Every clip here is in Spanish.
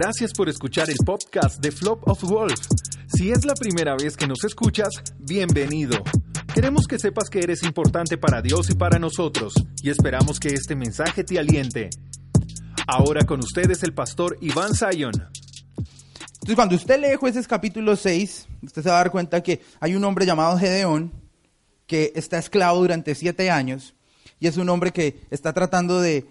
Gracias por escuchar el podcast de Flop of Wolf. Si es la primera vez que nos escuchas, bienvenido. Queremos que sepas que eres importante para Dios y para nosotros, y esperamos que este mensaje te aliente. Ahora con ustedes el pastor Iván Sion. Entonces, cuando usted lee Jueces capítulo 6, usted se va a dar cuenta que hay un hombre llamado Gedeón que está esclavo durante siete años y es un hombre que está tratando de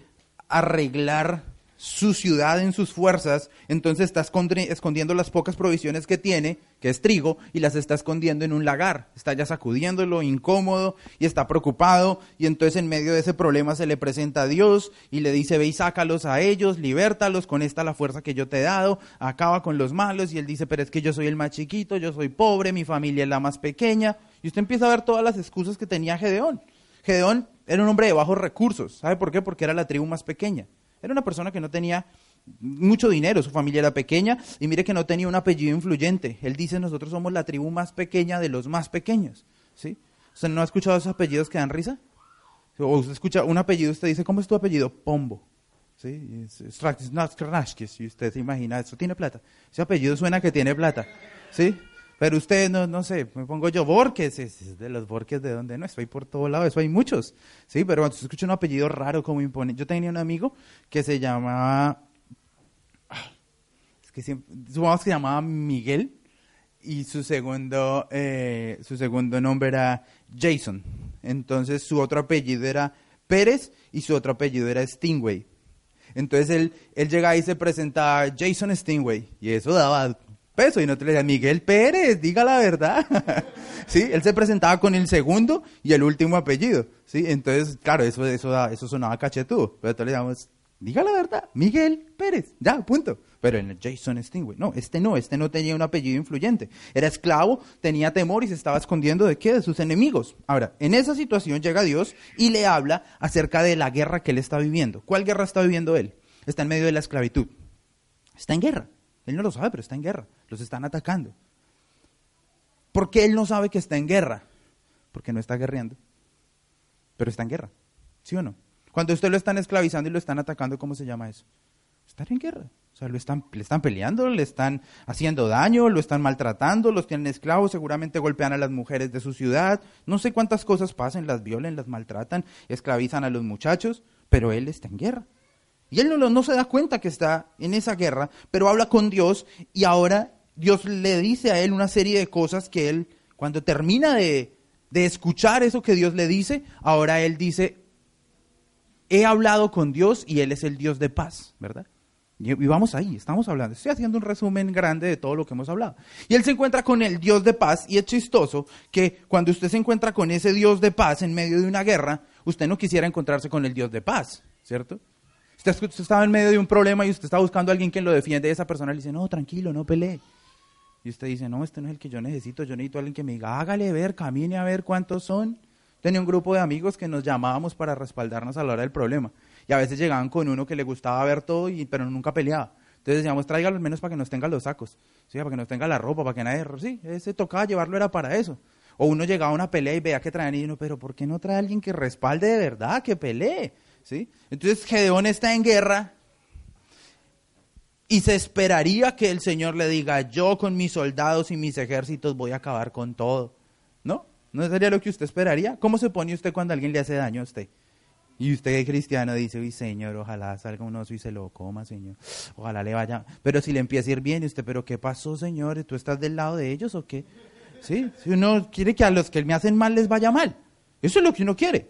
arreglar su ciudad en sus fuerzas, entonces está escondiendo las pocas provisiones que tiene, que es trigo, y las está escondiendo en un lagar. Está ya sacudiéndolo, incómodo, y está preocupado, y entonces en medio de ese problema se le presenta a Dios y le dice, ve y sácalos a ellos, libértalos, con esta la fuerza que yo te he dado, acaba con los malos, y él dice, pero es que yo soy el más chiquito, yo soy pobre, mi familia es la más pequeña, y usted empieza a ver todas las excusas que tenía Gedeón. Gedeón era un hombre de bajos recursos, ¿sabe por qué? Porque era la tribu más pequeña. Era una persona que no tenía mucho dinero, su familia era pequeña y mire que no tenía un apellido influyente. Él dice, nosotros somos la tribu más pequeña de los más pequeños. ¿Sí? ¿Usted no ha escuchado esos apellidos que dan risa? O usted escucha un apellido, usted dice, ¿cómo es tu apellido? Pombo. ¿Sí? Y usted se imagina, eso tiene plata. Ese apellido suena que tiene plata. ¿Sí? Pero usted, no, no sé, me pongo yo, Borges, es de los Borges de donde no, estoy por todo lado, eso hay muchos, ¿sí? Pero cuando se escucha un apellido raro como impone, yo tenía un amigo que se llamaba, ah, es que siempre, supongamos que se llamaba Miguel, y su segundo, eh, su segundo nombre era Jason. Entonces su otro apellido era Pérez y su otro apellido era Stingway. Entonces él, él llegaba y se presentaba Jason Stingway, y eso daba peso. Y nosotros le decíamos, Miguel Pérez, diga la verdad. ¿Sí? Él se presentaba con el segundo y el último apellido. ¿Sí? Entonces, claro, eso, eso, eso sonaba cachetudo. Pero nosotros le decíamos, diga la verdad, Miguel Pérez, ya, punto. Pero en el Jason Stingway, no, este no, este no tenía un apellido influyente. Era esclavo, tenía temor y se estaba escondiendo de qué? De sus enemigos. Ahora, en esa situación llega Dios y le habla acerca de la guerra que él está viviendo. ¿Cuál guerra está viviendo él? Está en medio de la esclavitud. Está en guerra. Él no lo sabe, pero está en guerra. Los están atacando. ¿Por qué él no sabe que está en guerra? Porque no está guerreando. Pero está en guerra. ¿Sí o no? Cuando usted lo están esclavizando y lo están atacando, ¿cómo se llama eso? Estar en guerra. O sea, lo están, le están peleando, le están haciendo daño, lo están maltratando, los tienen esclavos, seguramente golpean a las mujeres de su ciudad. No sé cuántas cosas pasan, las violen, las maltratan, esclavizan a los muchachos, pero él está en guerra. Y él no, se da cuenta que está en esa guerra, pero habla con Dios y ahora Dios le dice a él una serie de cosas que él, cuando termina de, de escuchar eso que Dios le dice, ahora él dice, he hablado con Dios y Él es el Dios de paz, ¿verdad? Y vamos ahí, estamos hablando. Estoy haciendo un resumen grande de todo lo que hemos hablado. Y él se encuentra con el Dios de paz y es chistoso que cuando usted se encuentra con ese Dios de paz en medio de una guerra, usted no quisiera encontrarse con el Dios de paz, ¿cierto? Usted, estaba en medio de un problema y usted está buscando a alguien que lo defiende y esa persona le dice, no, tranquilo, no pelee. Y usted dice, no, este no es el que yo necesito, yo necesito a alguien que me diga, hágale ver, camine a ver cuántos son. Tenía un grupo de amigos que nos llamábamos para respaldarnos a la hora del problema. Y a veces llegaban con uno que le gustaba ver todo, y, pero nunca peleaba. Entonces decíamos, tráigalo al menos para que nos tenga los sacos, ¿sí? para que nos tenga la ropa, para que nadie... Sí, ese tocaba llevarlo era para eso. O uno llegaba a una pelea y veía que traían y uno, pero ¿por qué no trae a alguien que respalde de verdad, que pelee? Entonces Gedeón está en guerra y se esperaría que el Señor le diga, yo con mis soldados y mis ejércitos voy a acabar con todo. ¿No? ¿No sería lo que usted esperaría? ¿Cómo se pone usted cuando alguien le hace daño a usted? Y usted, cristiano, dice, uy, Señor, ojalá salga un oso y se lo coma, Señor. Ojalá le vaya. Pero si le empieza a ir bien, y usted, ¿pero qué pasó, Señor? ¿Tú estás del lado de ellos o qué? ¿Sí? Si uno quiere que a los que me hacen mal les vaya mal. Eso es lo que uno quiere.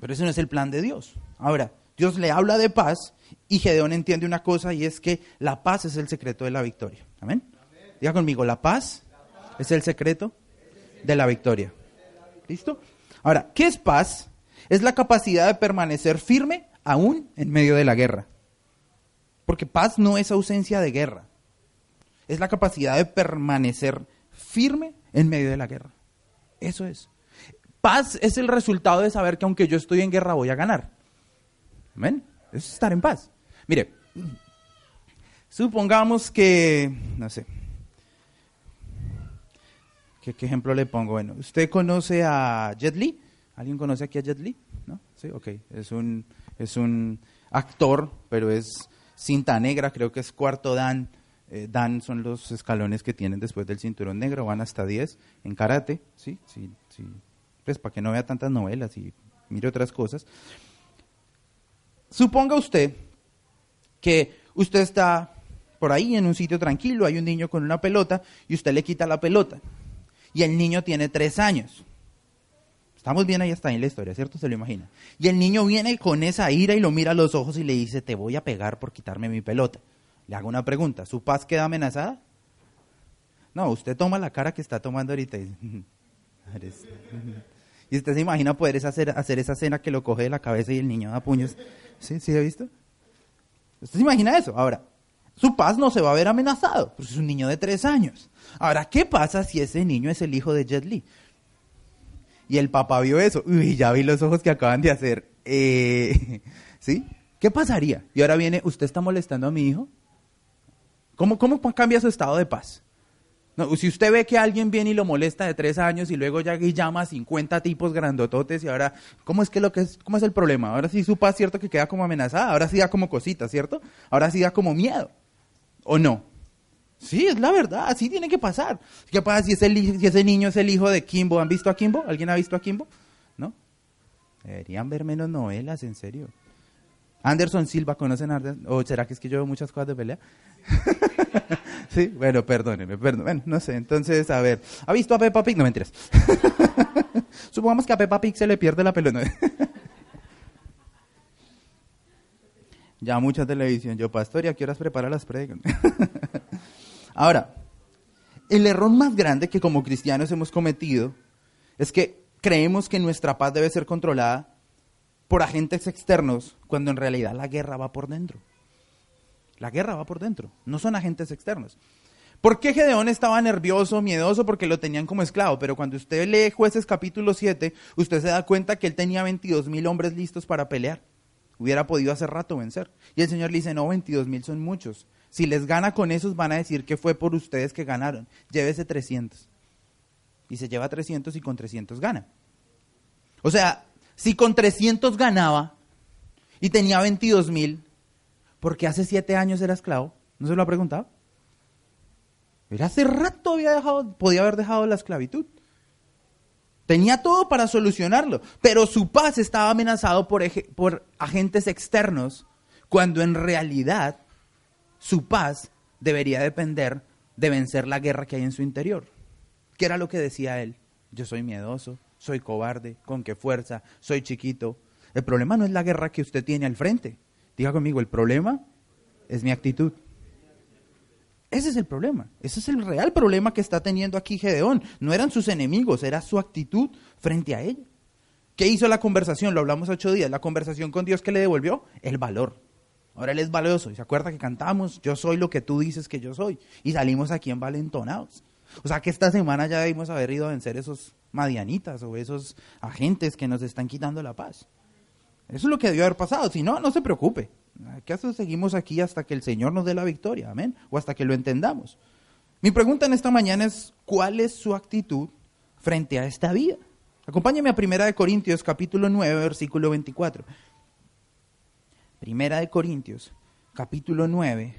Pero ese no es el plan de Dios. Ahora, Dios le habla de paz y Gedeón entiende una cosa y es que la paz es el secreto de la victoria. Amén. Diga conmigo, la paz es el secreto de la victoria. ¿Listo? Ahora, ¿qué es paz? Es la capacidad de permanecer firme aún en medio de la guerra. Porque paz no es ausencia de guerra. Es la capacidad de permanecer firme en medio de la guerra. Eso es. Paz es el resultado de saber que aunque yo estoy en guerra voy a ganar. Amén. Es estar en paz. Mire, supongamos que, no sé, ¿qué, ejemplo le pongo? Bueno, ¿usted conoce a Jet Li? ¿Alguien conoce aquí a Jet Li? ¿No? Sí, ok. Es un, es un actor, pero es cinta negra, creo que es cuarto dan. Eh, dan son los escalones que tienen después del cinturón negro, van hasta 10 en karate, ¿sí? sí, sí. Pues para que no vea tantas novelas y mire otras cosas. Suponga usted que usted está por ahí en un sitio tranquilo, hay un niño con una pelota y usted le quita la pelota. Y el niño tiene tres años. Estamos bien ahí está en la historia, ¿cierto? Se lo imagina. Y el niño viene con esa ira y lo mira a los ojos y le dice, te voy a pegar por quitarme mi pelota. Le hago una pregunta, ¿su paz queda amenazada? No, usted toma la cara que está tomando ahorita y Y usted se imagina poder hacer, esa escena que lo coge de la cabeza y el niño da puños. ¿Sí? ¿Sí ha visto? ¿Usted se imagina eso? Ahora, su paz no se va a ver amenazado, porque es un niño de tres años. Ahora, ¿qué pasa si ese niño es el hijo de Jet Li? Y el papá vio eso. Uy, ya vi los ojos que acaban de hacer. Eh, ¿Sí? ¿Qué pasaría? Y ahora viene, ¿usted está molestando a mi hijo? ¿Cómo, cómo cambia su estado de paz? No, si usted ve que alguien viene y lo molesta de tres años y luego ya llama a 50 tipos grandototes y ahora, ¿cómo es que lo que es, cómo es el problema? Ahora sí su paz, cierto que queda como amenazada, ahora sí da como cosita, ¿cierto? Ahora sí da como miedo. ¿O no? Sí, es la verdad, así tiene que pasar. ¿Qué pasa si ese, niño es el hijo de Kimbo? ¿Han visto a Kimbo? ¿Alguien ha visto a Kimbo? ¿No? Deberían ver menos novelas, en serio. Anderson Silva, ¿conocen a Anderson? ¿O será que es que yo veo muchas cosas de pelea? bueno, perdónenme, perdón. Bueno, no sé, entonces, a ver. ¿Ha visto a Peppa Pig? No, mentiras. Supongamos que a Peppa Pig se le pierde la pelota. ya mucha televisión. Yo, pastor, ¿y a qué horas prepara las pregas? Ahora, el error más grande que como cristianos hemos cometido es que creemos que nuestra paz debe ser controlada por agentes externos cuando en realidad la guerra va por dentro. La guerra va por dentro, no son agentes externos. ¿Por qué Gedeón estaba nervioso, miedoso? Porque lo tenían como esclavo. Pero cuando usted lee Jueces capítulo 7, usted se da cuenta que él tenía 22 mil hombres listos para pelear. Hubiera podido hace rato vencer. Y el Señor le dice, no, 22 mil son muchos. Si les gana con esos, van a decir que fue por ustedes que ganaron. Llévese 300. Y se lleva 300 y con 300 gana. O sea, si con 300 ganaba y tenía 22 mil, porque hace siete años era esclavo, ¿no se lo ha preguntado? Hace rato había dejado, podía haber dejado la esclavitud. Tenía todo para solucionarlo, pero su paz estaba amenazado por, por agentes externos, cuando en realidad su paz debería depender de vencer la guerra que hay en su interior. ¿Qué era lo que decía él? Yo soy miedoso, soy cobarde, con qué fuerza, soy chiquito. El problema no es la guerra que usted tiene al frente. Diga conmigo, el problema es mi actitud. Ese es el problema. Ese es el real problema que está teniendo aquí Gedeón. No eran sus enemigos, era su actitud frente a ella. ¿Qué hizo la conversación? Lo hablamos ocho días. La conversación con Dios que le devolvió el valor. Ahora él es valioso. Y se acuerda que cantamos, yo soy lo que tú dices que yo soy. Y salimos aquí envalentonados. O sea que esta semana ya debimos haber ido a vencer esos madianitas o esos agentes que nos están quitando la paz. Eso es lo que debió haber pasado. Si no, no se preocupe. ¿Acaso seguimos aquí hasta que el Señor nos dé la victoria? Amén. O hasta que lo entendamos. Mi pregunta en esta mañana es, ¿cuál es su actitud frente a esta vida? Acompáñame a Primera de Corintios, capítulo 9, versículo 24. Primera de Corintios, capítulo 9,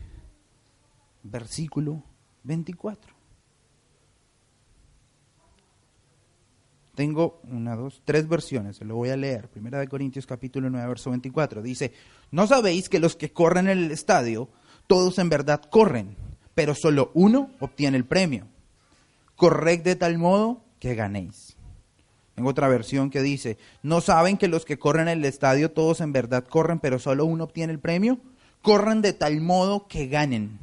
versículo 24. Tengo una, dos, tres versiones, se lo voy a leer. Primera de Corintios capítulo 9, verso 24. Dice, ¿no sabéis que los que corren en el estadio, todos en verdad corren, pero solo uno obtiene el premio? Corred de tal modo que ganéis. Tengo otra versión que dice, ¿no saben que los que corren en el estadio, todos en verdad corren, pero solo uno obtiene el premio? Corren de tal modo que ganen.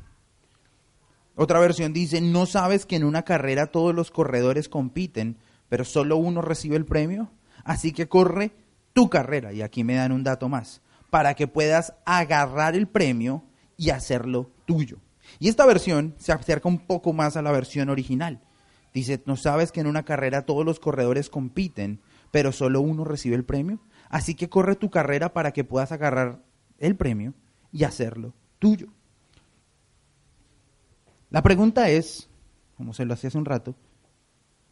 Otra versión dice, ¿no sabes que en una carrera todos los corredores compiten? Pero solo uno recibe el premio. Así que corre tu carrera, y aquí me dan un dato más, para que puedas agarrar el premio y hacerlo tuyo. Y esta versión se acerca un poco más a la versión original. Dice, ¿no sabes que en una carrera todos los corredores compiten, pero solo uno recibe el premio? Así que corre tu carrera para que puedas agarrar el premio y hacerlo tuyo. La pregunta es, como se lo hacía hace un rato,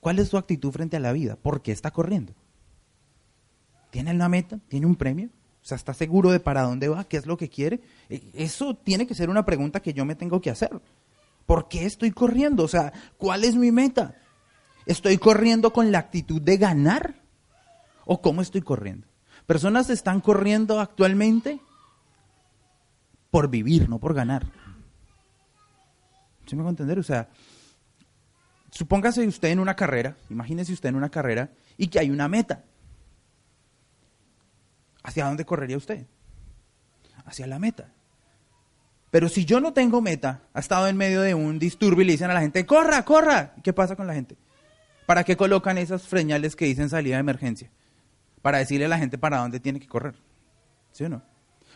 ¿Cuál es su actitud frente a la vida? ¿Por qué está corriendo? ¿Tiene una meta? ¿Tiene un premio? O sea, ¿está seguro de para dónde va? ¿Qué es lo que quiere? E, eso tiene que ser una pregunta que yo me tengo que hacer. ¿Por qué estoy corriendo? O sea, ¿cuál es mi meta? ¿Estoy corriendo con la actitud de ganar? ¿O cómo estoy corriendo? Personas están corriendo actualmente por vivir, no por ganar. ¿Sí me va a entender? O sea, supóngase usted en una carrera, imagínese usted en una carrera y que hay una meta. ¿Hacia dónde correría usted? Hacia la meta. Pero si yo no tengo meta, ha estado en medio de un disturbio y le dicen a la gente, corra, corra. ¿Qué pasa con la gente? ¿Para qué colocan esas freñales que dicen salida de emergencia? Para decirle a la gente para dónde tiene que correr. ¿Sí o no?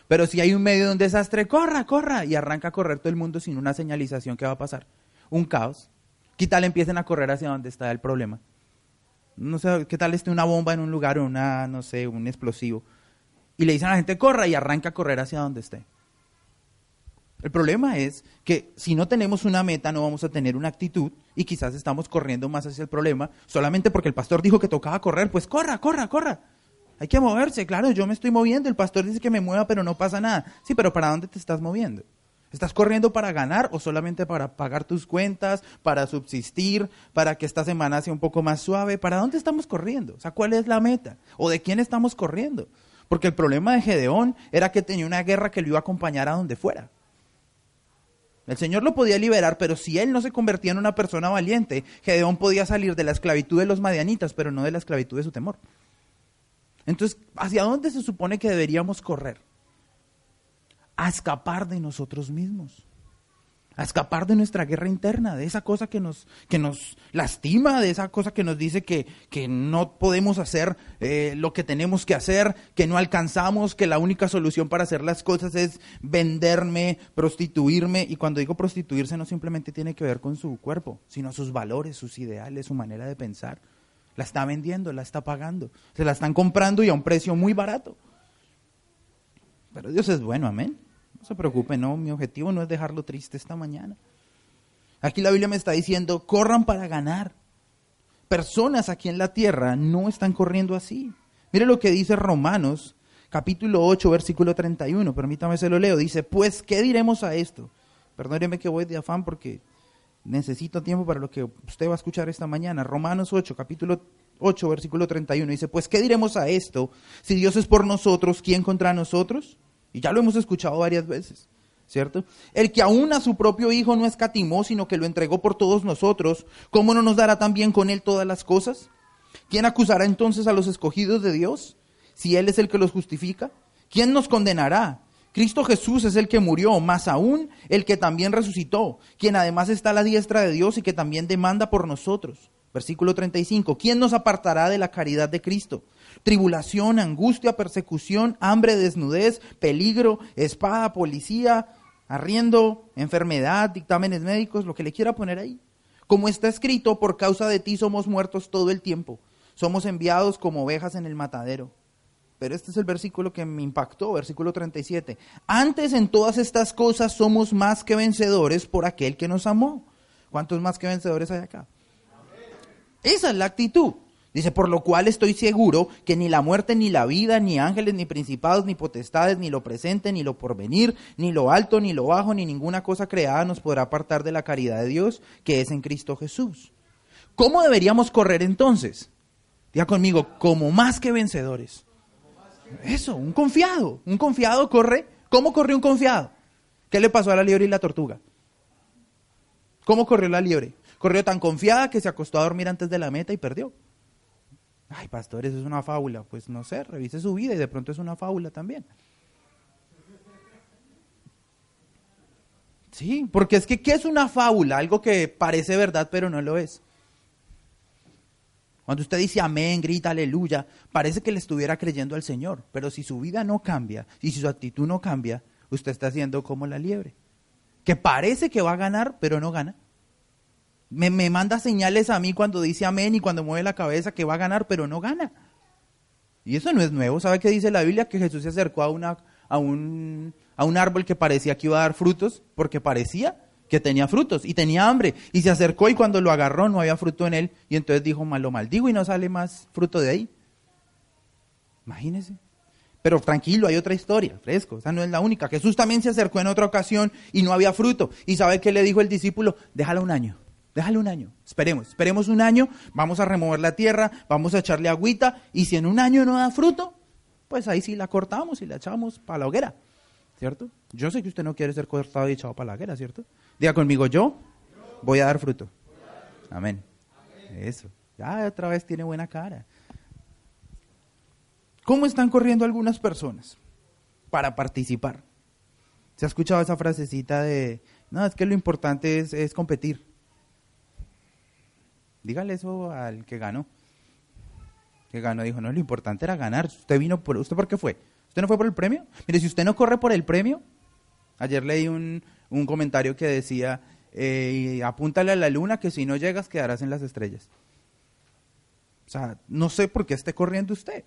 Pero si hay un medio de un desastre, corra, corra, y arranca a correr todo el mundo sin una señalización, ¿qué va a pasar? Un caos. ¿Qué tal empiecen a correr hacia donde está el problema? No sé, ¿qué tal esté una bomba en un lugar o una, no sé, un explosivo? Y le dicen a la gente, corra, y arranca a correr hacia donde esté. El problema es que si no tenemos una meta, no vamos a tener una actitud y quizás estamos corriendo más hacia el problema solamente porque el pastor dijo que tocaba correr, pues corra, corra, corra. Hay que moverse, claro, yo me estoy moviendo, el pastor dice que me mueva, pero no pasa nada. Sí, pero ¿para dónde te estás moviendo? ¿Estás corriendo para ganar o solamente para pagar tus cuentas, para subsistir, para que esta semana sea un poco más suave? ¿Para dónde estamos corriendo? O sea, ¿cuál es la meta? ¿O de quién estamos corriendo? Porque el problema de Gedeón era que tenía una guerra que lo iba a acompañar a donde fuera. El Señor lo podía liberar, pero si él no se convertía en una persona valiente, Gedeón podía salir de la esclavitud de los madianitas, pero no de la esclavitud de su temor. Entonces, ¿hacia dónde se supone que deberíamos correr? A escapar de nosotros mismos. A escapar de nuestra guerra interna, de esa cosa que nos, que nos lastima, de esa cosa que nos dice que, que no podemos hacer eh, lo que tenemos que hacer, que no alcanzamos, que la única solución para hacer las cosas es venderme, prostituirme. Y cuando digo prostituirse no simplemente tiene que ver con su cuerpo, sino sus valores, sus ideales, su manera de pensar. La está vendiendo, la está pagando. Se la están comprando y a un precio muy barato. Pero Dios es bueno, amén. No se preocupe, no, mi objetivo no es dejarlo triste esta mañana. Aquí la Biblia me está diciendo, corran para ganar. Personas aquí en la tierra no están corriendo así. Mire lo que dice Romanos, capítulo 8, versículo 31. Permítame se lo leo. Dice, pues, ¿qué diremos a esto? Perdóneme que voy de afán porque necesito tiempo para lo que usted va a escuchar esta mañana. Romanos 8, capítulo 8, versículo 31. Dice, pues, ¿qué diremos a esto? Si Dios es por nosotros, ¿quién contra nosotros? Y ya lo hemos escuchado varias veces, ¿cierto? El que aún a su propio Hijo no escatimó, sino que lo entregó por todos nosotros, ¿cómo no nos dará también con Él todas las cosas? ¿Quién acusará entonces a los escogidos de Dios? Si Él es el que los justifica. ¿Quién nos condenará? Cristo Jesús es el que murió, más aún el que también resucitó, quien además está a la diestra de Dios y que también demanda por nosotros. Versículo 35. ¿Quién nos apartará de la caridad de Cristo? Tribulación, angustia, persecución, hambre, desnudez, peligro, espada, policía, arriendo, enfermedad, dictámenes médicos, lo que le quiera poner ahí. Como está escrito, por causa de ti somos muertos todo el tiempo. Somos enviados como ovejas en el matadero. Pero este es el versículo que me impactó, versículo 37. Antes en todas estas cosas somos más que vencedores por aquel que nos amó. ¿Cuántos más que vencedores hay acá? Esa es la actitud. Dice, por lo cual estoy seguro que ni la muerte, ni la vida, ni ángeles, ni principados, ni potestades, ni lo presente, ni lo porvenir, ni lo alto, ni lo bajo, ni ninguna cosa creada nos podrá apartar de la caridad de Dios que es en Cristo Jesús. ¿Cómo deberíamos correr entonces? Diga conmigo, como más que vencedores. Eso, un confiado. Un confiado corre. ¿Cómo corrió un confiado? ¿Qué le pasó a la liebre y la tortuga? ¿Cómo corrió la liebre? Corrió tan confiada que se acostó a dormir antes de la meta y perdió. Ay, pastor, eso es una fábula. Pues no sé, revise su vida y de pronto es una fábula también. Sí, porque es que, ¿qué es una fábula? Algo que parece verdad pero no lo es. Cuando usted dice amén, grita aleluya, parece que le estuviera creyendo al Señor. Pero si su vida no cambia y si su actitud no cambia, usted está haciendo como la liebre. Que parece que va a ganar, pero no gana. Me, manda señales a mí cuando dice amén y cuando mueve la cabeza que va a ganar, pero no gana. Y eso no es nuevo. ¿Sabe qué dice la Biblia? Que Jesús se acercó a, una, a, un, a un árbol que parecía que iba a dar frutos, porque parecía que tenía frutos y tenía hambre. Y se acercó y cuando lo agarró no había fruto en él. Y entonces dijo, lo maldigo y no sale más fruto de ahí. Imagínese. Pero tranquilo, hay otra historia, fresco, esa no es la única. Jesús también se acercó en otra ocasión y no había fruto. ¿Y sabe qué le dijo el discípulo? Déjala un año, déjale un año, esperemos, esperemos un año, vamos a remover la tierra, vamos a echarle agüita y si en un año no da fruto, pues ahí sí la cortamos y la echamos para la hoguera, ¿cierto? Yo sé que usted no quiere ser cortado y echado para la hoguera, ¿cierto? Diga conmigo, yo voy a dar fruto. Amén. Eso. Ya otra vez tiene buena cara. ¿Cómo están corriendo algunas personas para participar? ¿Se ha escuchado esa frasecita de, no, es que lo importante es, es competir? Dígale eso al que ganó. Que ganó, dijo, no, lo importante era ganar. Usted vino por, ¿usted por qué fue? ¿Usted no fue por el premio? Mire, si usted no corre por el premio, ayer leí un, un comentario que decía, eh, apúntale a la luna que si no llegas quedarás en las estrellas. O sea, no sé por qué esté corriendo usted.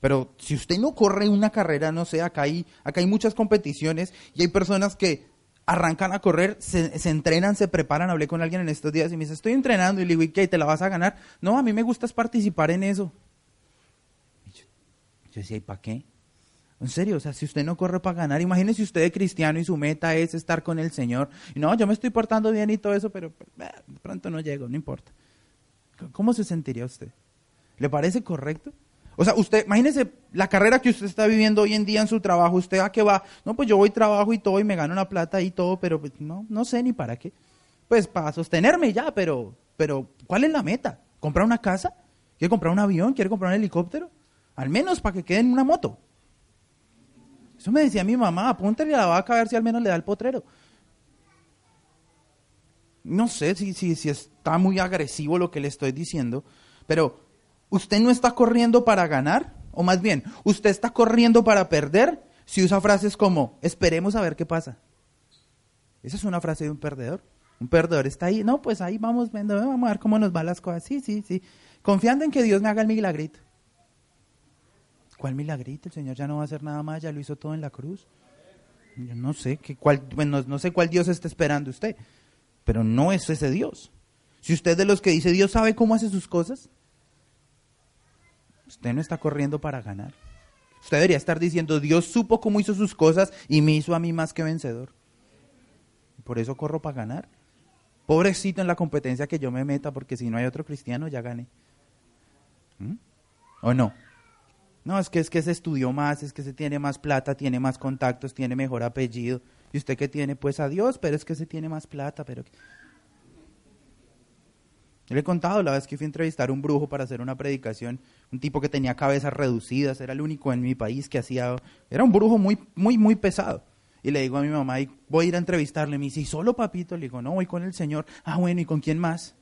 Pero si usted no corre una carrera, no sé, acá hay, acá hay muchas competiciones y hay personas que arrancan a correr, se, entrenan, se preparan. Hablé con alguien en estos días y me dice, estoy entrenando. Y le digo, ¿qué? ¿Te la vas a ganar? No, a mí me gusta participar en eso. yo, yo decía, ¿y para qué? En serio, o sea, si usted no corre para ganar, imagínese usted es cristiano y su meta es estar con el Señor. Y no, yo me estoy portando bien y todo eso, pero eh, de pronto no llego, no importa. ¿Cómo se sentiría usted? ¿Le parece correcto? O sea, usted, imagínese la carrera que usted está viviendo hoy en día en su trabajo, ¿usted a qué va? No, pues yo voy trabajo y todo y me gano una plata y todo, pero pues, no, no sé ni para qué. Pues para sostenerme ya, pero, pero ¿cuál es la meta? ¿Comprar una casa? ¿Quiere comprar un avión? ¿Quiere comprar un helicóptero? Al menos para que quede en una moto. Eso me decía mi mamá, apúntale a la vaca a ver si al menos le da el potrero. No sé si, si, si está muy agresivo lo que le estoy diciendo, pero usted no está corriendo para ganar, o más bien, usted está corriendo para perder si usa frases como, esperemos a ver qué pasa. Esa es una frase de un perdedor. Un perdedor está ahí, no, pues ahí vamos viendo, vamos a ver cómo nos van las cosas. Sí, sí, sí. Confiando en que Dios me haga el milagrito. ¿Cuál milagrito? El Señor ya no va a hacer nada más, ya lo hizo todo en la cruz. Yo no sé, que cuál, bueno, no sé cuál Dios está esperando usted, pero no es ese Dios. Si usted es de los que dice Dios sabe cómo hace sus cosas, Usted no está corriendo para ganar. Usted debería estar diciendo, Dios supo cómo hizo sus cosas y me hizo a mí más que vencedor. Por eso corro para ganar. Pobrecito en la competencia que yo me meta, porque si no hay otro cristiano, ya gané. ¿Mm? ¿O no? No, es que es que se estudió más, es que se tiene más plata, tiene más contactos, tiene mejor apellido. ¿Y usted qué tiene? Pues a Dios, pero es que se tiene más plata, pero... Le he contado la vez que fui a entrevistar a un brujo para hacer una predicación, un tipo que tenía cabezas reducidas, era el único en mi país que hacía, era un brujo muy, muy, muy pesado. Y le digo a mi mamá, voy a ir a entrevistarle, me dice, ¿y solo papito? Le digo, no, voy con el Señor. Ah, bueno, ¿y con quién más?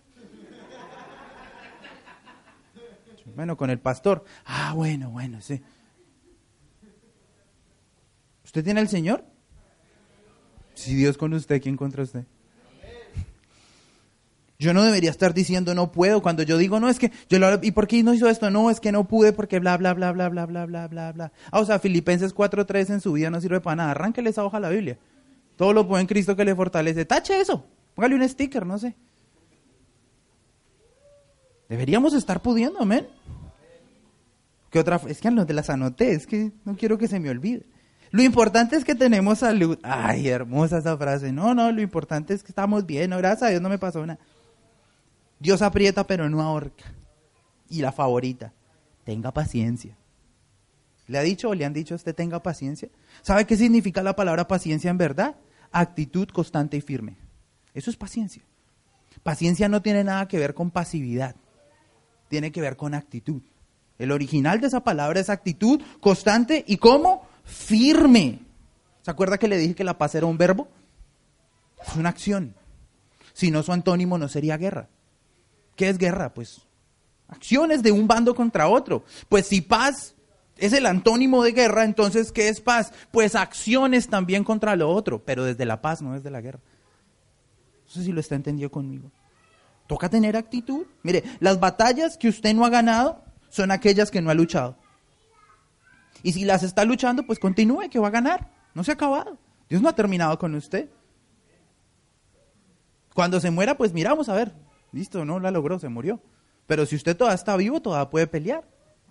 bueno, con el pastor. Ah, bueno, bueno, sí. ¿Usted tiene el Señor? Si Dios con usted, ¿quién contra usted? Yo no debería estar diciendo no puedo cuando yo digo no es que yo lo y por qué no hizo esto no es que no pude porque bla bla bla bla bla bla bla bla bla. Ah, o sea, Filipenses 4:3 en su vida no sirve para nada. Arránquele esa hoja a la Biblia. Todo lo puede en Cristo que le fortalece. Tache eso. Póngale un sticker, no sé. Deberíamos estar pudiendo, amén. ¿Qué otra? Es que no te las anoté, es que no quiero que se me olvide. Lo importante es que tenemos salud. Ay, hermosa esa frase. No, no, lo importante es que estamos bien. No, gracias a Dios no me pasó nada. Dios aprieta pero no ahorca. Y la favorita, tenga paciencia. ¿Le ha dicho o le han dicho a usted tenga paciencia? ¿Sabe qué significa la palabra paciencia en verdad? Actitud constante y firme. Eso es paciencia. Paciencia no tiene nada que ver con pasividad, tiene que ver con actitud. El original de esa palabra es actitud constante y como firme. ¿Se acuerda que le dije que la paz era un verbo? Es una acción. Si no su antónimo no sería guerra. ¿Qué es guerra? Pues acciones de un bando contra otro. Pues si paz es el antónimo de guerra, entonces ¿qué es paz? Pues acciones también contra lo otro, pero desde la paz, no desde la guerra. No sé si lo está entendiendo conmigo. Toca tener actitud. Mire, las batallas que usted no ha ganado son aquellas que no ha luchado. Y si las está luchando, pues continúe, que va a ganar. No se ha acabado. Dios no ha terminado con usted. Cuando se muera, pues miramos a ver, Listo, no la logró, se murió. Pero si usted todavía está vivo, todavía puede pelear.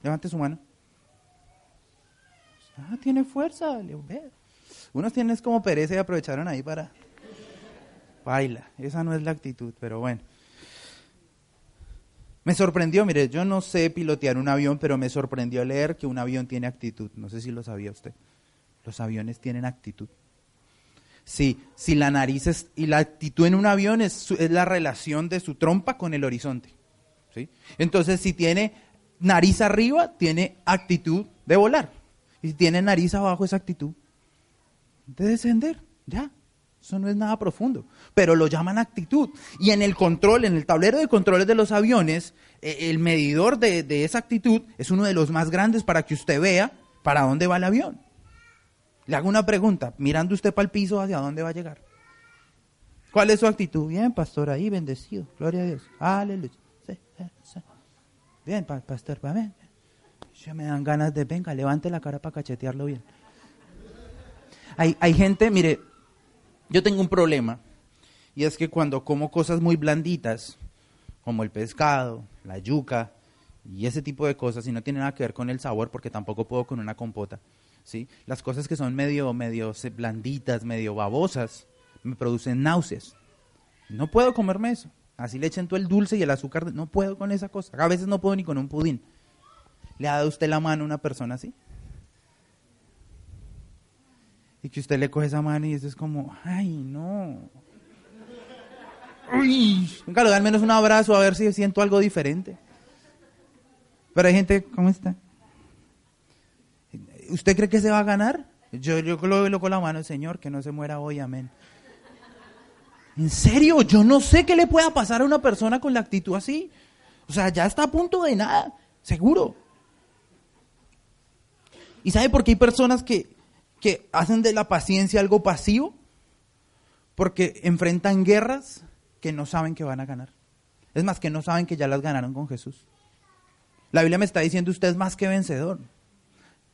Levante su mano. Ah, tiene fuerza. Unos tienen como pereza y aprovecharon ahí para... Baila. Esa no es la actitud, pero bueno. Me sorprendió, mire, yo no sé pilotear un avión, pero me sorprendió leer que un avión tiene actitud. No sé si lo sabía usted. Los aviones tienen actitud. Sí, si la nariz es, y la actitud en un avión es, es la relación de su trompa con el horizonte. ¿sí? Entonces, si tiene nariz arriba, tiene actitud de volar. Y si tiene nariz abajo, es actitud de descender. Ya. Eso no es nada profundo, pero lo llaman actitud. Y en el control, en el tablero de controles de los aviones, eh, el medidor de esa actitud es uno de los más grandes para que usted vea para dónde va el avión. Le hago una pregunta, mirando usted para el piso, ¿hacia dónde va a llegar? ¿Cuál es su actitud? Bien, pastor, ahí bendecido, gloria a Dios, aleluya. Bien, pastor, bien. Ya me dan ganas de, venga, levante la cara para cachetearlo bien. Hay, hay gente, mire, yo tengo un problema, y es que cuando como cosas muy blanditas, como el pescado, la yuca, y ese tipo de cosas, y no tiene nada que ver con el sabor, porque tampoco puedo con una compota, ¿sí? Las cosas que son medio, medio blanditas, medio babosas, me producen náuseas. No puedo comerme eso. Así le echen todo el dulce y el azúcar. No puedo con esa cosa. A veces no puedo ni con un pudín. ¿Le ha dado usted la mano a una persona así? Y que usted le coge esa mano y eso es como, ay, no. Uy, nunca le da al menos un abrazo a ver si siento algo diferente. Pero hay gente, ¿cómo está? ¿Usted cree que se va a ganar? Yo, lo veo con la mano, Señor, que no se muera hoy, amén. ¿En serio? Yo no sé qué le pueda pasar a una persona con la actitud así. O sea, ya está a punto de nada, seguro. ¿Y sabe por qué hay personas que, que hacen de la paciencia algo pasivo? Porque enfrentan guerras que no saben que van a ganar. Es más, que no saben que ya las ganaron con Jesús. La Biblia me está diciendo usted es más que vencedor.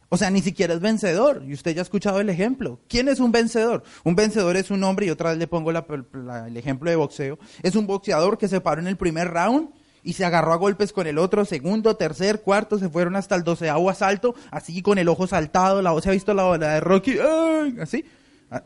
O sea, ni siquiera es vencedor. Y usted ya ha escuchado el ejemplo. ¿Quién es un vencedor? Un vencedor es un hombre, y otra vez le pongo el ejemplo de boxeo. Es un boxeador que se paró en el primer round y se agarró a golpes con el otro, segundo, tercer, cuarto, se fueron hasta el doceavo asalto, así con el ojo saltado, la voz se ha visto la bola de Rocky, así,